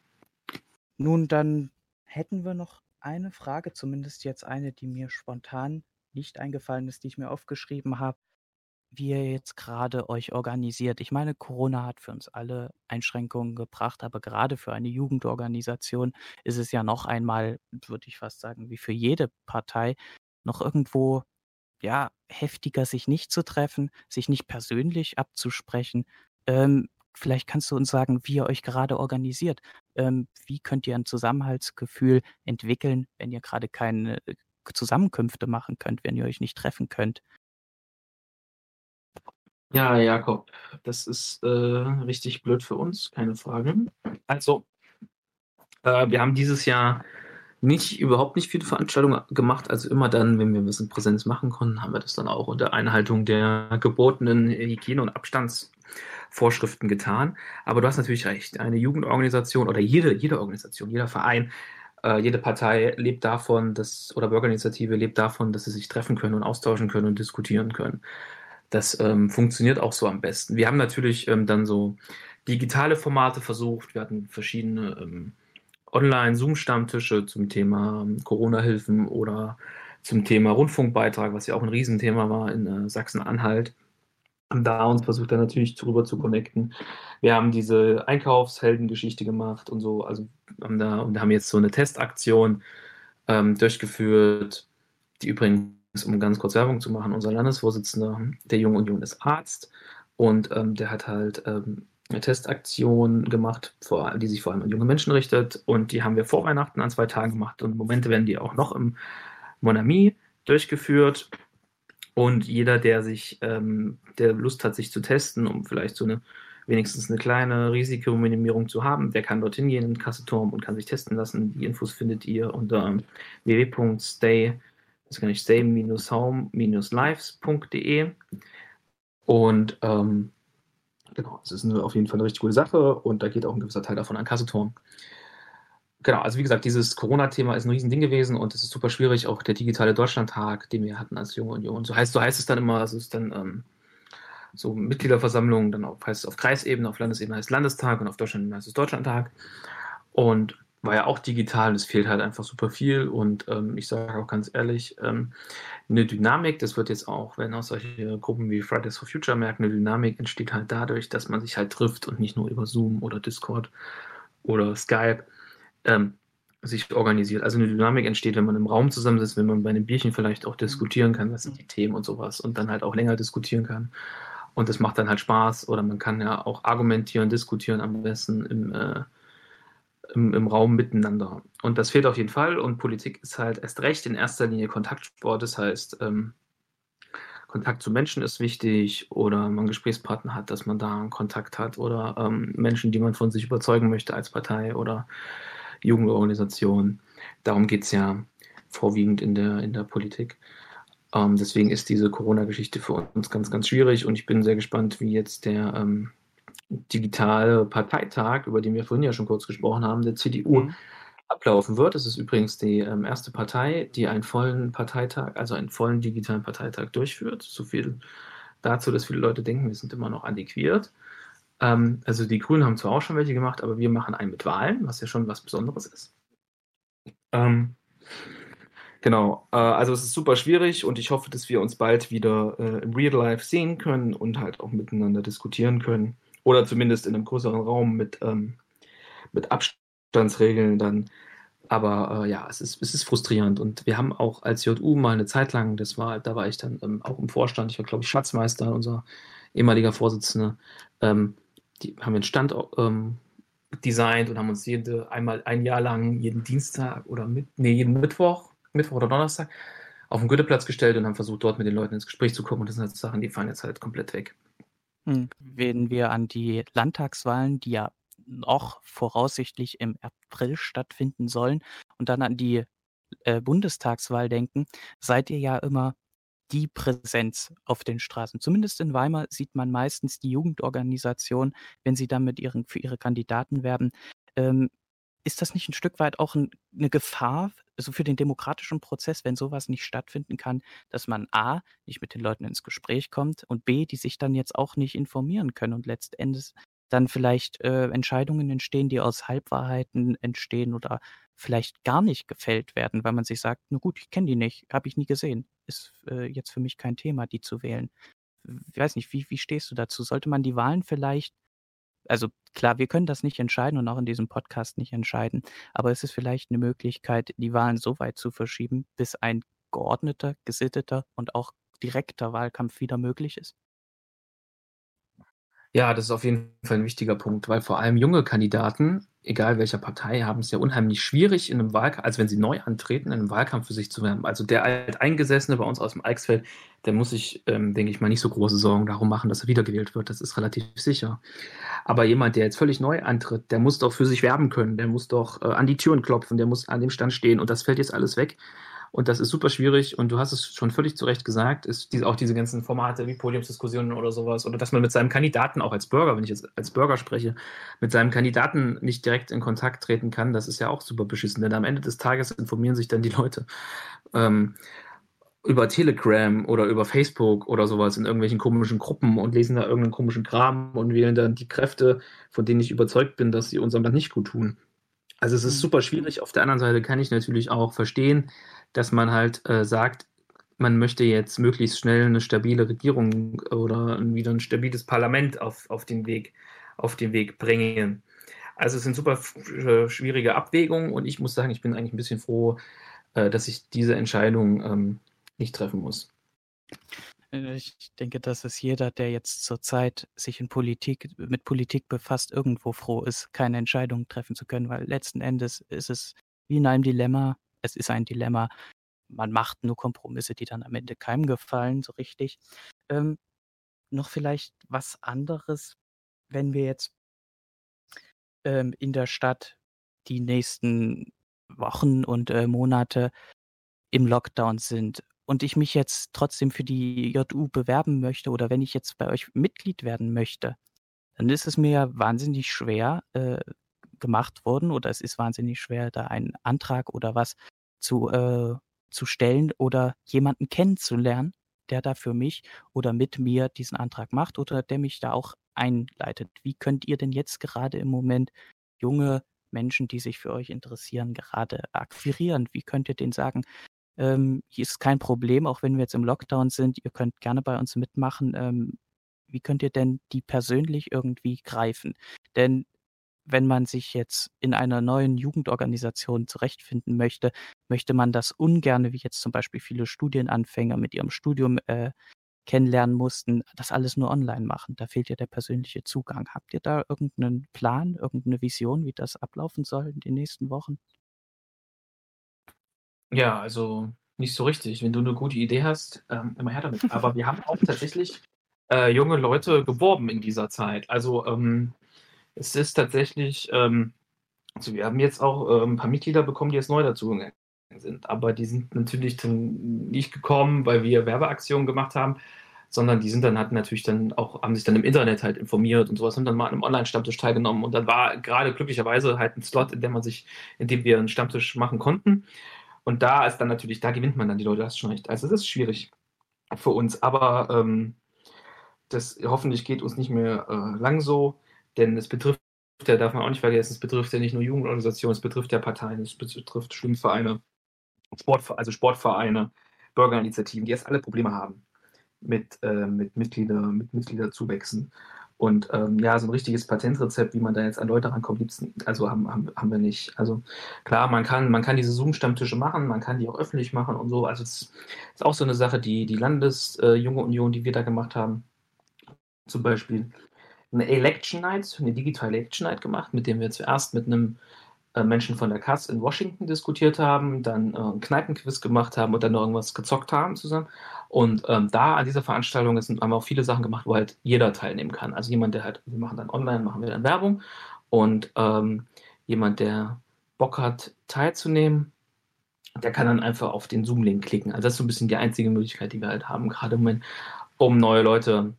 Nun, dann hätten wir noch eine Frage, zumindest jetzt eine, die mir spontan nicht eingefallen ist, die ich mir aufgeschrieben habe, wie ihr jetzt gerade euch organisiert. Ich meine, Corona hat für uns alle Einschränkungen gebracht, aber gerade für eine Jugendorganisation ist es ja noch einmal, würde ich fast sagen, wie für jede Partei, noch irgendwo ja heftiger, sich nicht zu treffen, sich nicht persönlich abzusprechen. Ähm, Vielleicht kannst du uns sagen, wie ihr euch gerade organisiert. Ähm, wie könnt ihr ein Zusammenhaltsgefühl entwickeln, wenn ihr gerade keine äh, Zusammenkünfte machen könnt, wenn ihr euch nicht treffen könnt? Ja, Jakob, das ist äh, richtig blöd für uns, keine Frage. Also, äh, wir haben dieses Jahr nicht überhaupt nicht viele Veranstaltungen gemacht. Also immer dann, wenn wir was in Präsenz machen konnten, haben wir das dann auch unter Einhaltung der gebotenen Hygiene- und Abstands Vorschriften getan. Aber du hast natürlich recht. Eine Jugendorganisation oder jede, jede Organisation, jeder Verein, äh, jede Partei lebt davon, dass, oder Bürgerinitiative lebt davon, dass sie sich treffen können und austauschen können und diskutieren können. Das ähm, funktioniert auch so am besten. Wir haben natürlich ähm, dann so digitale Formate versucht. Wir hatten verschiedene ähm, Online-Zoom-Stammtische zum Thema ähm, Corona-Hilfen oder zum Thema Rundfunkbeitrag, was ja auch ein Riesenthema war in äh, Sachsen-Anhalt da uns versucht, da natürlich drüber zu connecten. Wir haben diese Einkaufsheldengeschichte gemacht und so, also haben da und haben jetzt so eine Testaktion ähm, durchgeführt, die übrigens, um ganz kurz Werbung zu machen, unser Landesvorsitzender der Jungen Union ist Arzt und ähm, der hat halt ähm, eine Testaktion gemacht, vor, die sich vor allem an junge Menschen richtet und die haben wir vor Weihnachten an zwei Tagen gemacht und im Moment werden die auch noch im Monami durchgeführt und jeder, der sich, ähm, der Lust hat, sich zu testen, um vielleicht so eine wenigstens eine kleine Risikominimierung zu haben, der kann dorthin gehen in den Kasseturm und kann sich testen lassen. Die Infos findet ihr unter www.stay, das kann ich stay-home-lives.de. Und ähm, genau, es ist eine, auf jeden Fall eine richtig gute Sache und da geht auch ein gewisser Teil davon an Kasseturm genau, also wie gesagt, dieses Corona-Thema ist ein Riesending gewesen und es ist super schwierig, auch der digitale Deutschlandtag, den wir hatten als Junge Union. So heißt, so heißt es dann immer, es ist dann ähm, so Mitgliederversammlungen, dann auf, heißt es auf Kreisebene, auf Landesebene heißt es Landestag und auf Deutschland heißt es Deutschlandtag. Und war ja auch digital, es fehlt halt einfach super viel und ähm, ich sage auch ganz ehrlich, ähm, eine Dynamik, das wird jetzt auch, wenn auch solche Gruppen wie Fridays for Future merken, eine Dynamik entsteht halt dadurch, dass man sich halt trifft und nicht nur über Zoom oder Discord oder Skype, ähm, sich organisiert. Also eine Dynamik entsteht, wenn man im Raum zusammensitzt, wenn man bei einem Bierchen vielleicht auch diskutieren kann, was sind die Themen und sowas und dann halt auch länger diskutieren kann. Und das macht dann halt Spaß oder man kann ja auch argumentieren, diskutieren am besten im, äh, im, im, Raum miteinander. Und das fehlt auf jeden Fall und Politik ist halt erst recht in erster Linie Kontaktsport. Das heißt, ähm, Kontakt zu Menschen ist wichtig oder man Gesprächspartner hat, dass man da einen Kontakt hat oder ähm, Menschen, die man von sich überzeugen möchte als Partei oder Jugendorganisationen. Darum geht es ja vorwiegend in der, in der Politik. Ähm, deswegen ist diese Corona-Geschichte für uns ganz, ganz schwierig und ich bin sehr gespannt, wie jetzt der ähm, digitale Parteitag, über den wir vorhin ja schon kurz gesprochen haben, der CDU mhm. ablaufen wird. Es ist übrigens die ähm, erste Partei, die einen vollen Parteitag, also einen vollen digitalen Parteitag durchführt. So viel dazu, dass viele Leute denken, wir sind immer noch antiquiert. Ähm, also die Grünen haben zwar auch schon welche gemacht, aber wir machen einen mit Wahlen, was ja schon was Besonderes ist. Ähm, Genau, äh, also es ist super schwierig und ich hoffe, dass wir uns bald wieder äh, im Real Life sehen können und halt auch miteinander diskutieren können. Oder zumindest in einem größeren Raum mit, ähm, mit Abstandsregeln dann. Aber äh, ja, es ist, es ist frustrierend. Und wir haben auch als JU mal eine Zeit lang, das war, da war ich dann ähm, auch im Vorstand, ich war, glaube ich, Schatzmeister, unser ehemaliger Vorsitzender, ähm, die haben den Stand ähm, designt und haben uns jede, einmal ein Jahr lang jeden Dienstag oder mit, nee, jeden Mittwoch Mittwoch oder Donnerstag auf den Goetheplatz gestellt und haben versucht, dort mit den Leuten ins Gespräch zu kommen. Und das sind halt Sachen, die fallen jetzt halt komplett weg. Hm. Wenn wir an die Landtagswahlen, die ja noch voraussichtlich im April stattfinden sollen, und dann an die äh, Bundestagswahl denken, seid ihr ja immer die Präsenz auf den Straßen. Zumindest in Weimar sieht man meistens die Jugendorganisation, wenn sie dann mit ihren, für ihre Kandidaten werben, ähm, ist das nicht ein Stück weit auch 'n 'ne Gefahr, also für den demokratischen Prozess, wenn sowas nicht stattfinden kann, dass man A, nicht mit den Leuten ins Gespräch kommt und B, die sich dann jetzt auch nicht informieren können und letztendlich dann vielleicht, äh, Entscheidungen entstehen, die aus Halbwahrheiten entstehen oder vielleicht gar nicht gefällt werden, weil man sich sagt: „Na gut, ich kenne die nicht, habe ich nie gesehen. Ist, äh, jetzt für mich kein Thema, die zu wählen.“ Ich weiß nicht, wie wie stehst du dazu? Sollte man die Wahlen vielleicht also klar, wir können das nicht entscheiden und auch in diesem Podcast nicht entscheiden, aber es ist vielleicht eine Möglichkeit, die Wahlen so weit zu verschieben, bis ein geordneter, gesitteter und auch direkter Wahlkampf wieder möglich ist? Ja, das ist auf jeden Fall ein wichtiger Punkt, weil vor allem junge Kandidaten, egal welcher Partei, haben es ja unheimlich schwierig in einem Wahlkampf, also wenn sie neu antreten, in einem Wahlkampf für sich zu werden. Also der Alteingesessene bei uns aus dem Eichsfeld, der muss sich, ähm, denke ich mal, nicht so große Sorgen darum machen, dass er wiedergewählt wird. Das ist relativ sicher. Aber jemand, der jetzt völlig neu antritt, der muss doch für sich werben können, der muss doch äh, an die Türen klopfen, der muss an dem Stand stehen und das fällt jetzt alles weg. Und das ist super schwierig. Und du hast es schon völlig zu Recht gesagt, ist diese, auch diese ganzen Formate wie Podiumsdiskussionen oder sowas. Oder dass man mit seinem Kandidaten, auch als Bürger, wenn ich jetzt als Bürger spreche, mit seinem Kandidaten nicht direkt in Kontakt treten kann, das ist ja auch super beschissen. Denn am Ende des Tages informieren sich dann die Leute. Ähm, über Telegram oder über Facebook oder sowas in irgendwelchen komischen Gruppen und lesen da irgendeinen komischen Kram und wählen dann die Kräfte, von denen ich überzeugt bin, dass sie unserem Land nicht gut tun. Also es ist mhm. super schwierig. Auf der anderen Seite kann ich natürlich auch verstehen, dass man halt äh, sagt, man möchte jetzt möglichst schnell eine stabile Regierung oder wieder ein stabiles Parlament auf, auf, den, Weg, auf den Weg bringen. Also es sind super äh, schwierige Abwägungen und ich muss sagen, ich bin eigentlich ein bisschen froh, äh, dass ich diese Entscheidung ähm, nicht treffen muss. Äh, ich denke, dass es jeder, der jetzt zurzeit sich in Politik, mit Politik befasst, irgendwo froh ist, keine Entscheidung treffen zu können, weil letzten Endes ist es wie in einem Dilemma, es ist ein Dilemma. Man macht nur Kompromisse, die dann am Ende keinem gefallen, so richtig. Ähm, noch vielleicht was anderes, wenn wir jetzt ähm, in der Stadt die nächsten Wochen und äh, Monate im Lockdown sind und ich mich jetzt trotzdem für die JU bewerben möchte oder wenn ich jetzt bei euch Mitglied werden möchte, dann ist es mir wahnsinnig schwer äh, gemacht worden oder es ist wahnsinnig schwer, da einen Antrag oder was zu, äh, zu stellen oder jemanden kennenzulernen, der da für mich oder mit mir diesen Antrag macht oder der mich da auch einleitet. Wie könnt ihr denn jetzt gerade im Moment junge Menschen, die sich für euch interessieren, gerade akquirieren? Wie könnt ihr denen sagen, ähm, hier ist kein Problem, auch wenn wir jetzt im Lockdown sind, ihr könnt gerne bei uns mitmachen. Ähm, wie könnt ihr denn die persönlich irgendwie greifen? Denn wenn man sich jetzt in einer neuen Jugendorganisation zurechtfinden möchte, möchte man das ungerne, wie jetzt zum Beispiel viele Studienanfänger mit ihrem Studium äh, kennenlernen mussten, das alles nur online machen. Da fehlt ja der persönliche Zugang. Habt ihr da irgendeinen Plan, irgendeine Vision, wie das ablaufen soll in den nächsten Wochen? Ja, also nicht so richtig. Wenn du eine gute Idee hast, ähm, immer her damit. Aber wir haben auch tatsächlich äh, junge Leute geworben in dieser Zeit. Also ähm, es ist tatsächlich ähm, Also wir haben jetzt auch äh, ein paar Mitglieder bekommen, die jetzt neu dazugegangen sind. Aber die sind natürlich dann nicht gekommen, weil wir Werbeaktionen gemacht haben, sondern die sind dann halt natürlich dann auch, haben sich dann im Internet halt informiert und sowas, haben dann mal an einem Online-Stammtisch teilgenommen und dann war gerade glücklicherweise halt ein Slot, in dem man sich, in dem wir einen Stammtisch machen konnten. Und da ist dann natürlich, da gewinnt man dann die Leute, das ist schon recht. Also es ist schwierig für uns, aber ähm, das hoffentlich geht uns nicht mehr äh, lang so, denn es betrifft ja, darf man auch nicht vergessen, es betrifft ja nicht nur Jugendorganisationen, es betrifft ja Parteien, es betrifft Schwimmvereine, Sport, also Sportvereine, Bürgerinitiativen, die jetzt alle Probleme haben mit, äh, mit, Mitglieder, mit Mitgliederzuwächsen. Und ähm, ja, so ein richtiges Patentrezept, wie man da jetzt an Leute rankommt, gibt's, also haben, haben, haben wir nicht. Also klar, man kann, man kann diese Zoom-Stammtische machen, man kann die auch öffentlich machen und so. Also es ist auch so eine Sache, die die Landesjunge äh, Union, die wir da gemacht haben, zum Beispiel eine Election Night, eine digitale Election Night gemacht, mit dem wir zuerst mit einem äh, Menschen von der Kass in Washington diskutiert haben, dann äh, einen Kneipenquiz gemacht haben und dann noch irgendwas gezockt haben zusammen. Und ähm, da an dieser Veranstaltung sind, haben wir auch viele Sachen gemacht, wo halt jeder teilnehmen kann. Also jemand, der halt, wir machen dann online, machen wir dann Werbung und ähm, jemand, der Bock hat, teilzunehmen, der kann dann einfach auf den Zoom-Link klicken. Also das ist so ein bisschen die einzige Möglichkeit, die wir halt haben, gerade im Moment, um neue Leute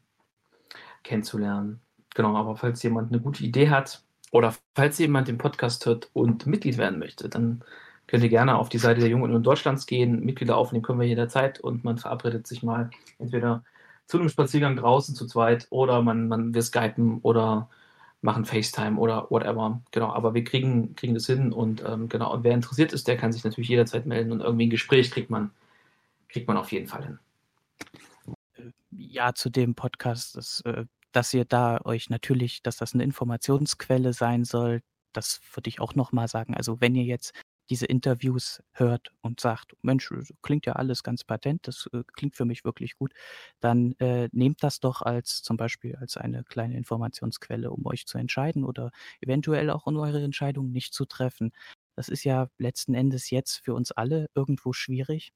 kennenzulernen. Genau, aber falls jemand eine gute Idee hat oder falls jemand den Podcast hört und Mitglied werden möchte, dann könnt ihr gerne auf die Seite der Jungen Union Deutschlands gehen. Mitglieder aufnehmen können wir jederzeit und man verabredet sich mal entweder zu einem Spaziergang draußen zu zweit oder man, man wir skypen oder machen FaceTime oder whatever. Genau, aber wir kriegen, kriegen das hin und ähm, genau, und wer interessiert ist, der kann sich natürlich jederzeit melden und irgendwie ein Gespräch kriegt man, kriegt man auf jeden Fall hin. Ja, zu dem Podcast, das äh, dass ihr da euch natürlich dass das eine Informationsquelle sein soll, das würde ich auch noch mal sagen. Also, wenn ihr jetzt diese Interviews hört und sagt: „Mensch, klingt ja alles ganz patent, das, äh, klingt für mich wirklich gut“, dann, äh, nehmt das doch als zum Beispiel als eine kleine Informationsquelle, um euch zu entscheiden oder eventuell auch um eure Entscheidung nicht zu treffen. Das ist ja letzten Endes jetzt für uns alle irgendwo schwierig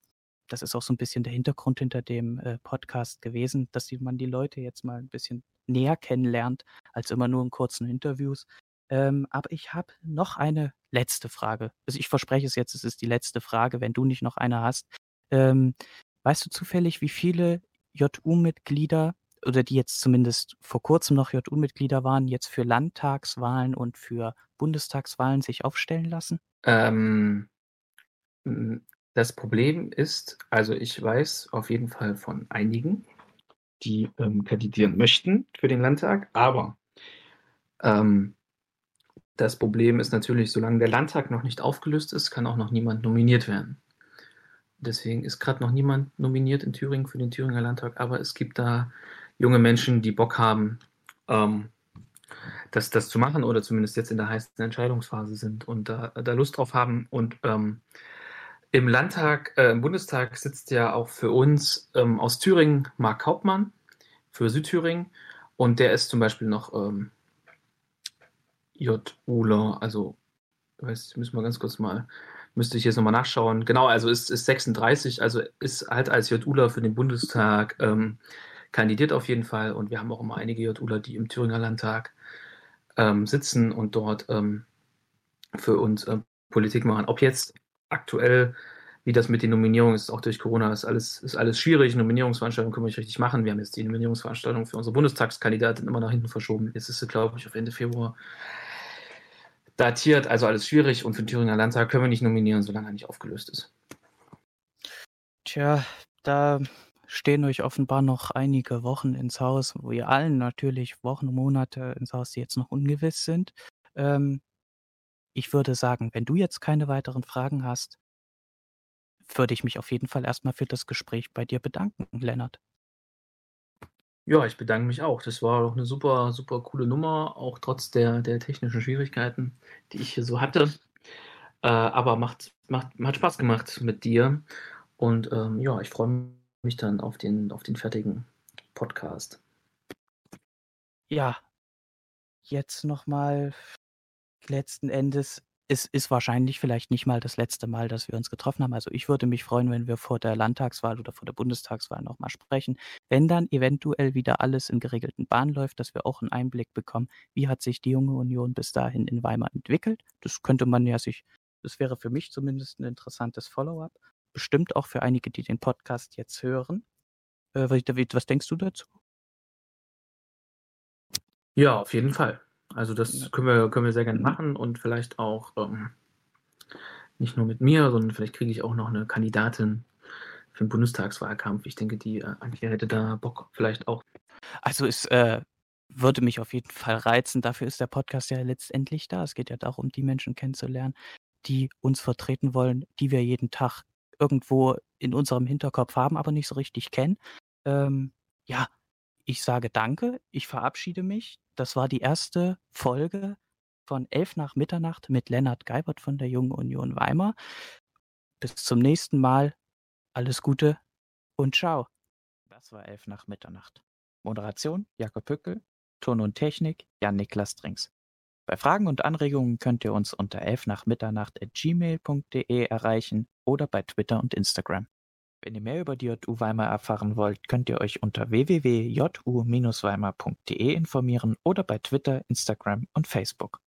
das ist auch so ein bisschen der Hintergrund hinter dem, äh, Podcast gewesen, dass die man die Leute jetzt mal ein bisschen näher kennenlernt, als immer nur in kurzen Interviews. Ähm, aber ich habe noch eine letzte Frage. Also, ich verspreche es jetzt, es ist die letzte Frage, wenn du nicht noch eine hast. Ähm, weißt du zufällig, wie viele JU-Mitglieder oder die jetzt zumindest vor Kurzem noch JU-Mitglieder waren, jetzt für Landtagswahlen und für Bundestagswahlen sich aufstellen lassen? Ähm, das Problem ist, also ich weiß auf jeden Fall von einigen, die ähm, kandidieren möchten für den Landtag, aber ähm, das Problem ist natürlich, solange der Landtag noch nicht aufgelöst ist, kann auch noch niemand nominiert werden. Deswegen ist gerade noch niemand nominiert in Thüringen für den Thüringer Landtag, aber es gibt da junge Menschen, die Bock haben, ähm, das, das zu machen oder zumindest jetzt in der heißen Entscheidungsphase sind und da, da Lust drauf haben und ähm, im Landtag, äh, im Bundestag sitzt ja auch für uns ähm, aus Thüringen Marc Hauptmann für Südthüringen und der ist zum Beispiel noch ähm, J. Uler, also weiß, müssen wir ganz kurz mal, müsste ich jetzt nochmal nachschauen. Genau, also ist, ist 36, also ist halt als J. Uler für den Bundestag ähm, kandidiert auf jeden Fall und wir haben auch immer einige J. Uler, die im Thüringer Landtag ähm, sitzen und dort ähm, für uns äh, Politik machen. Ob jetzt aktuell, wie das mit den Nominierungen ist, auch durch Corona, ist alles, ist alles schwierig. Nominierungsveranstaltungen können wir nicht richtig machen. Wir haben jetzt die Nominierungsveranstaltung für unsere Bundestagskandidatin immer nach hinten verschoben. Jetzt ist sie, glaube ich, auf Ende Februar datiert, also alles schwierig. Und für den Thüringer Landtag können wir nicht nominieren, solange er nicht aufgelöst ist. Tja, da stehen euch offenbar noch einige Wochen ins Haus, wo ihr allen natürlich Wochen, Monate ins Haus, die jetzt noch ungewiss sind. Ähm, ich würde sagen, wenn du jetzt keine weiteren Fragen hast, würde ich mich auf jeden Fall erstmal für das Gespräch bei dir bedanken, Lennart. Ja, ich bedanke mich auch. Das war doch eine super, super coole Nummer, auch trotz der, der technischen Schwierigkeiten, die ich hier so hatte. Äh, aber macht, macht, hat Spaß gemacht mit dir. Und ähm, ja, ich freue mich dann auf den, auf den fertigen Podcast. Ja, jetzt nochmal letzten Endes es ist wahrscheinlich vielleicht nicht mal das letzte Mal, dass wir uns getroffen haben. Also ich würde mich freuen, wenn wir vor der Landtagswahl oder vor der Bundestagswahl nochmal sprechen. Wenn dann eventuell wieder alles in geregelten Bahnen läuft, dass wir auch einen Einblick bekommen, wie hat sich die junge Union bis dahin in Weimar entwickelt. Das könnte man ja sich, das wäre für mich zumindest ein interessantes Follow-up. Bestimmt auch für einige, die den Podcast jetzt hören. Äh, David, was denkst du dazu? Ja, auf jeden Fall. Also das können wir, können wir sehr gerne machen und vielleicht auch ähm, nicht nur mit mir, sondern vielleicht kriege ich auch noch eine Kandidatin für den Bundestagswahlkampf. Ich denke, die äh, Antje hätte da Bock vielleicht auch. Also es äh, würde mich auf jeden Fall reizen. Dafür ist der Podcast ja letztendlich da. Es geht ja darum, die Menschen kennenzulernen, die uns vertreten wollen, die wir jeden Tag irgendwo in unserem Hinterkopf haben, aber nicht so richtig kennen. Ähm, ja, ich sage danke, ich verabschiede mich. Das war die erste Folge von Elf nach Mitternacht mit Lennart Geibert von der Jungen Union Weimar. Bis zum nächsten Mal. Alles Gute und ciao. Das war Elf nach Mitternacht. Moderation Jakob Pückel, Ton und Technik Jan-Niklas Drinks. Bei Fragen und Anregungen könnt ihr uns unter elfnachmitternacht.gmail.de erreichen oder bei Twitter und Instagram. Wenn ihr mehr über die JU Weimar erfahren wollt, könnt ihr euch unter www.ju-weimar.de informieren oder bei Twitter, Instagram und Facebook.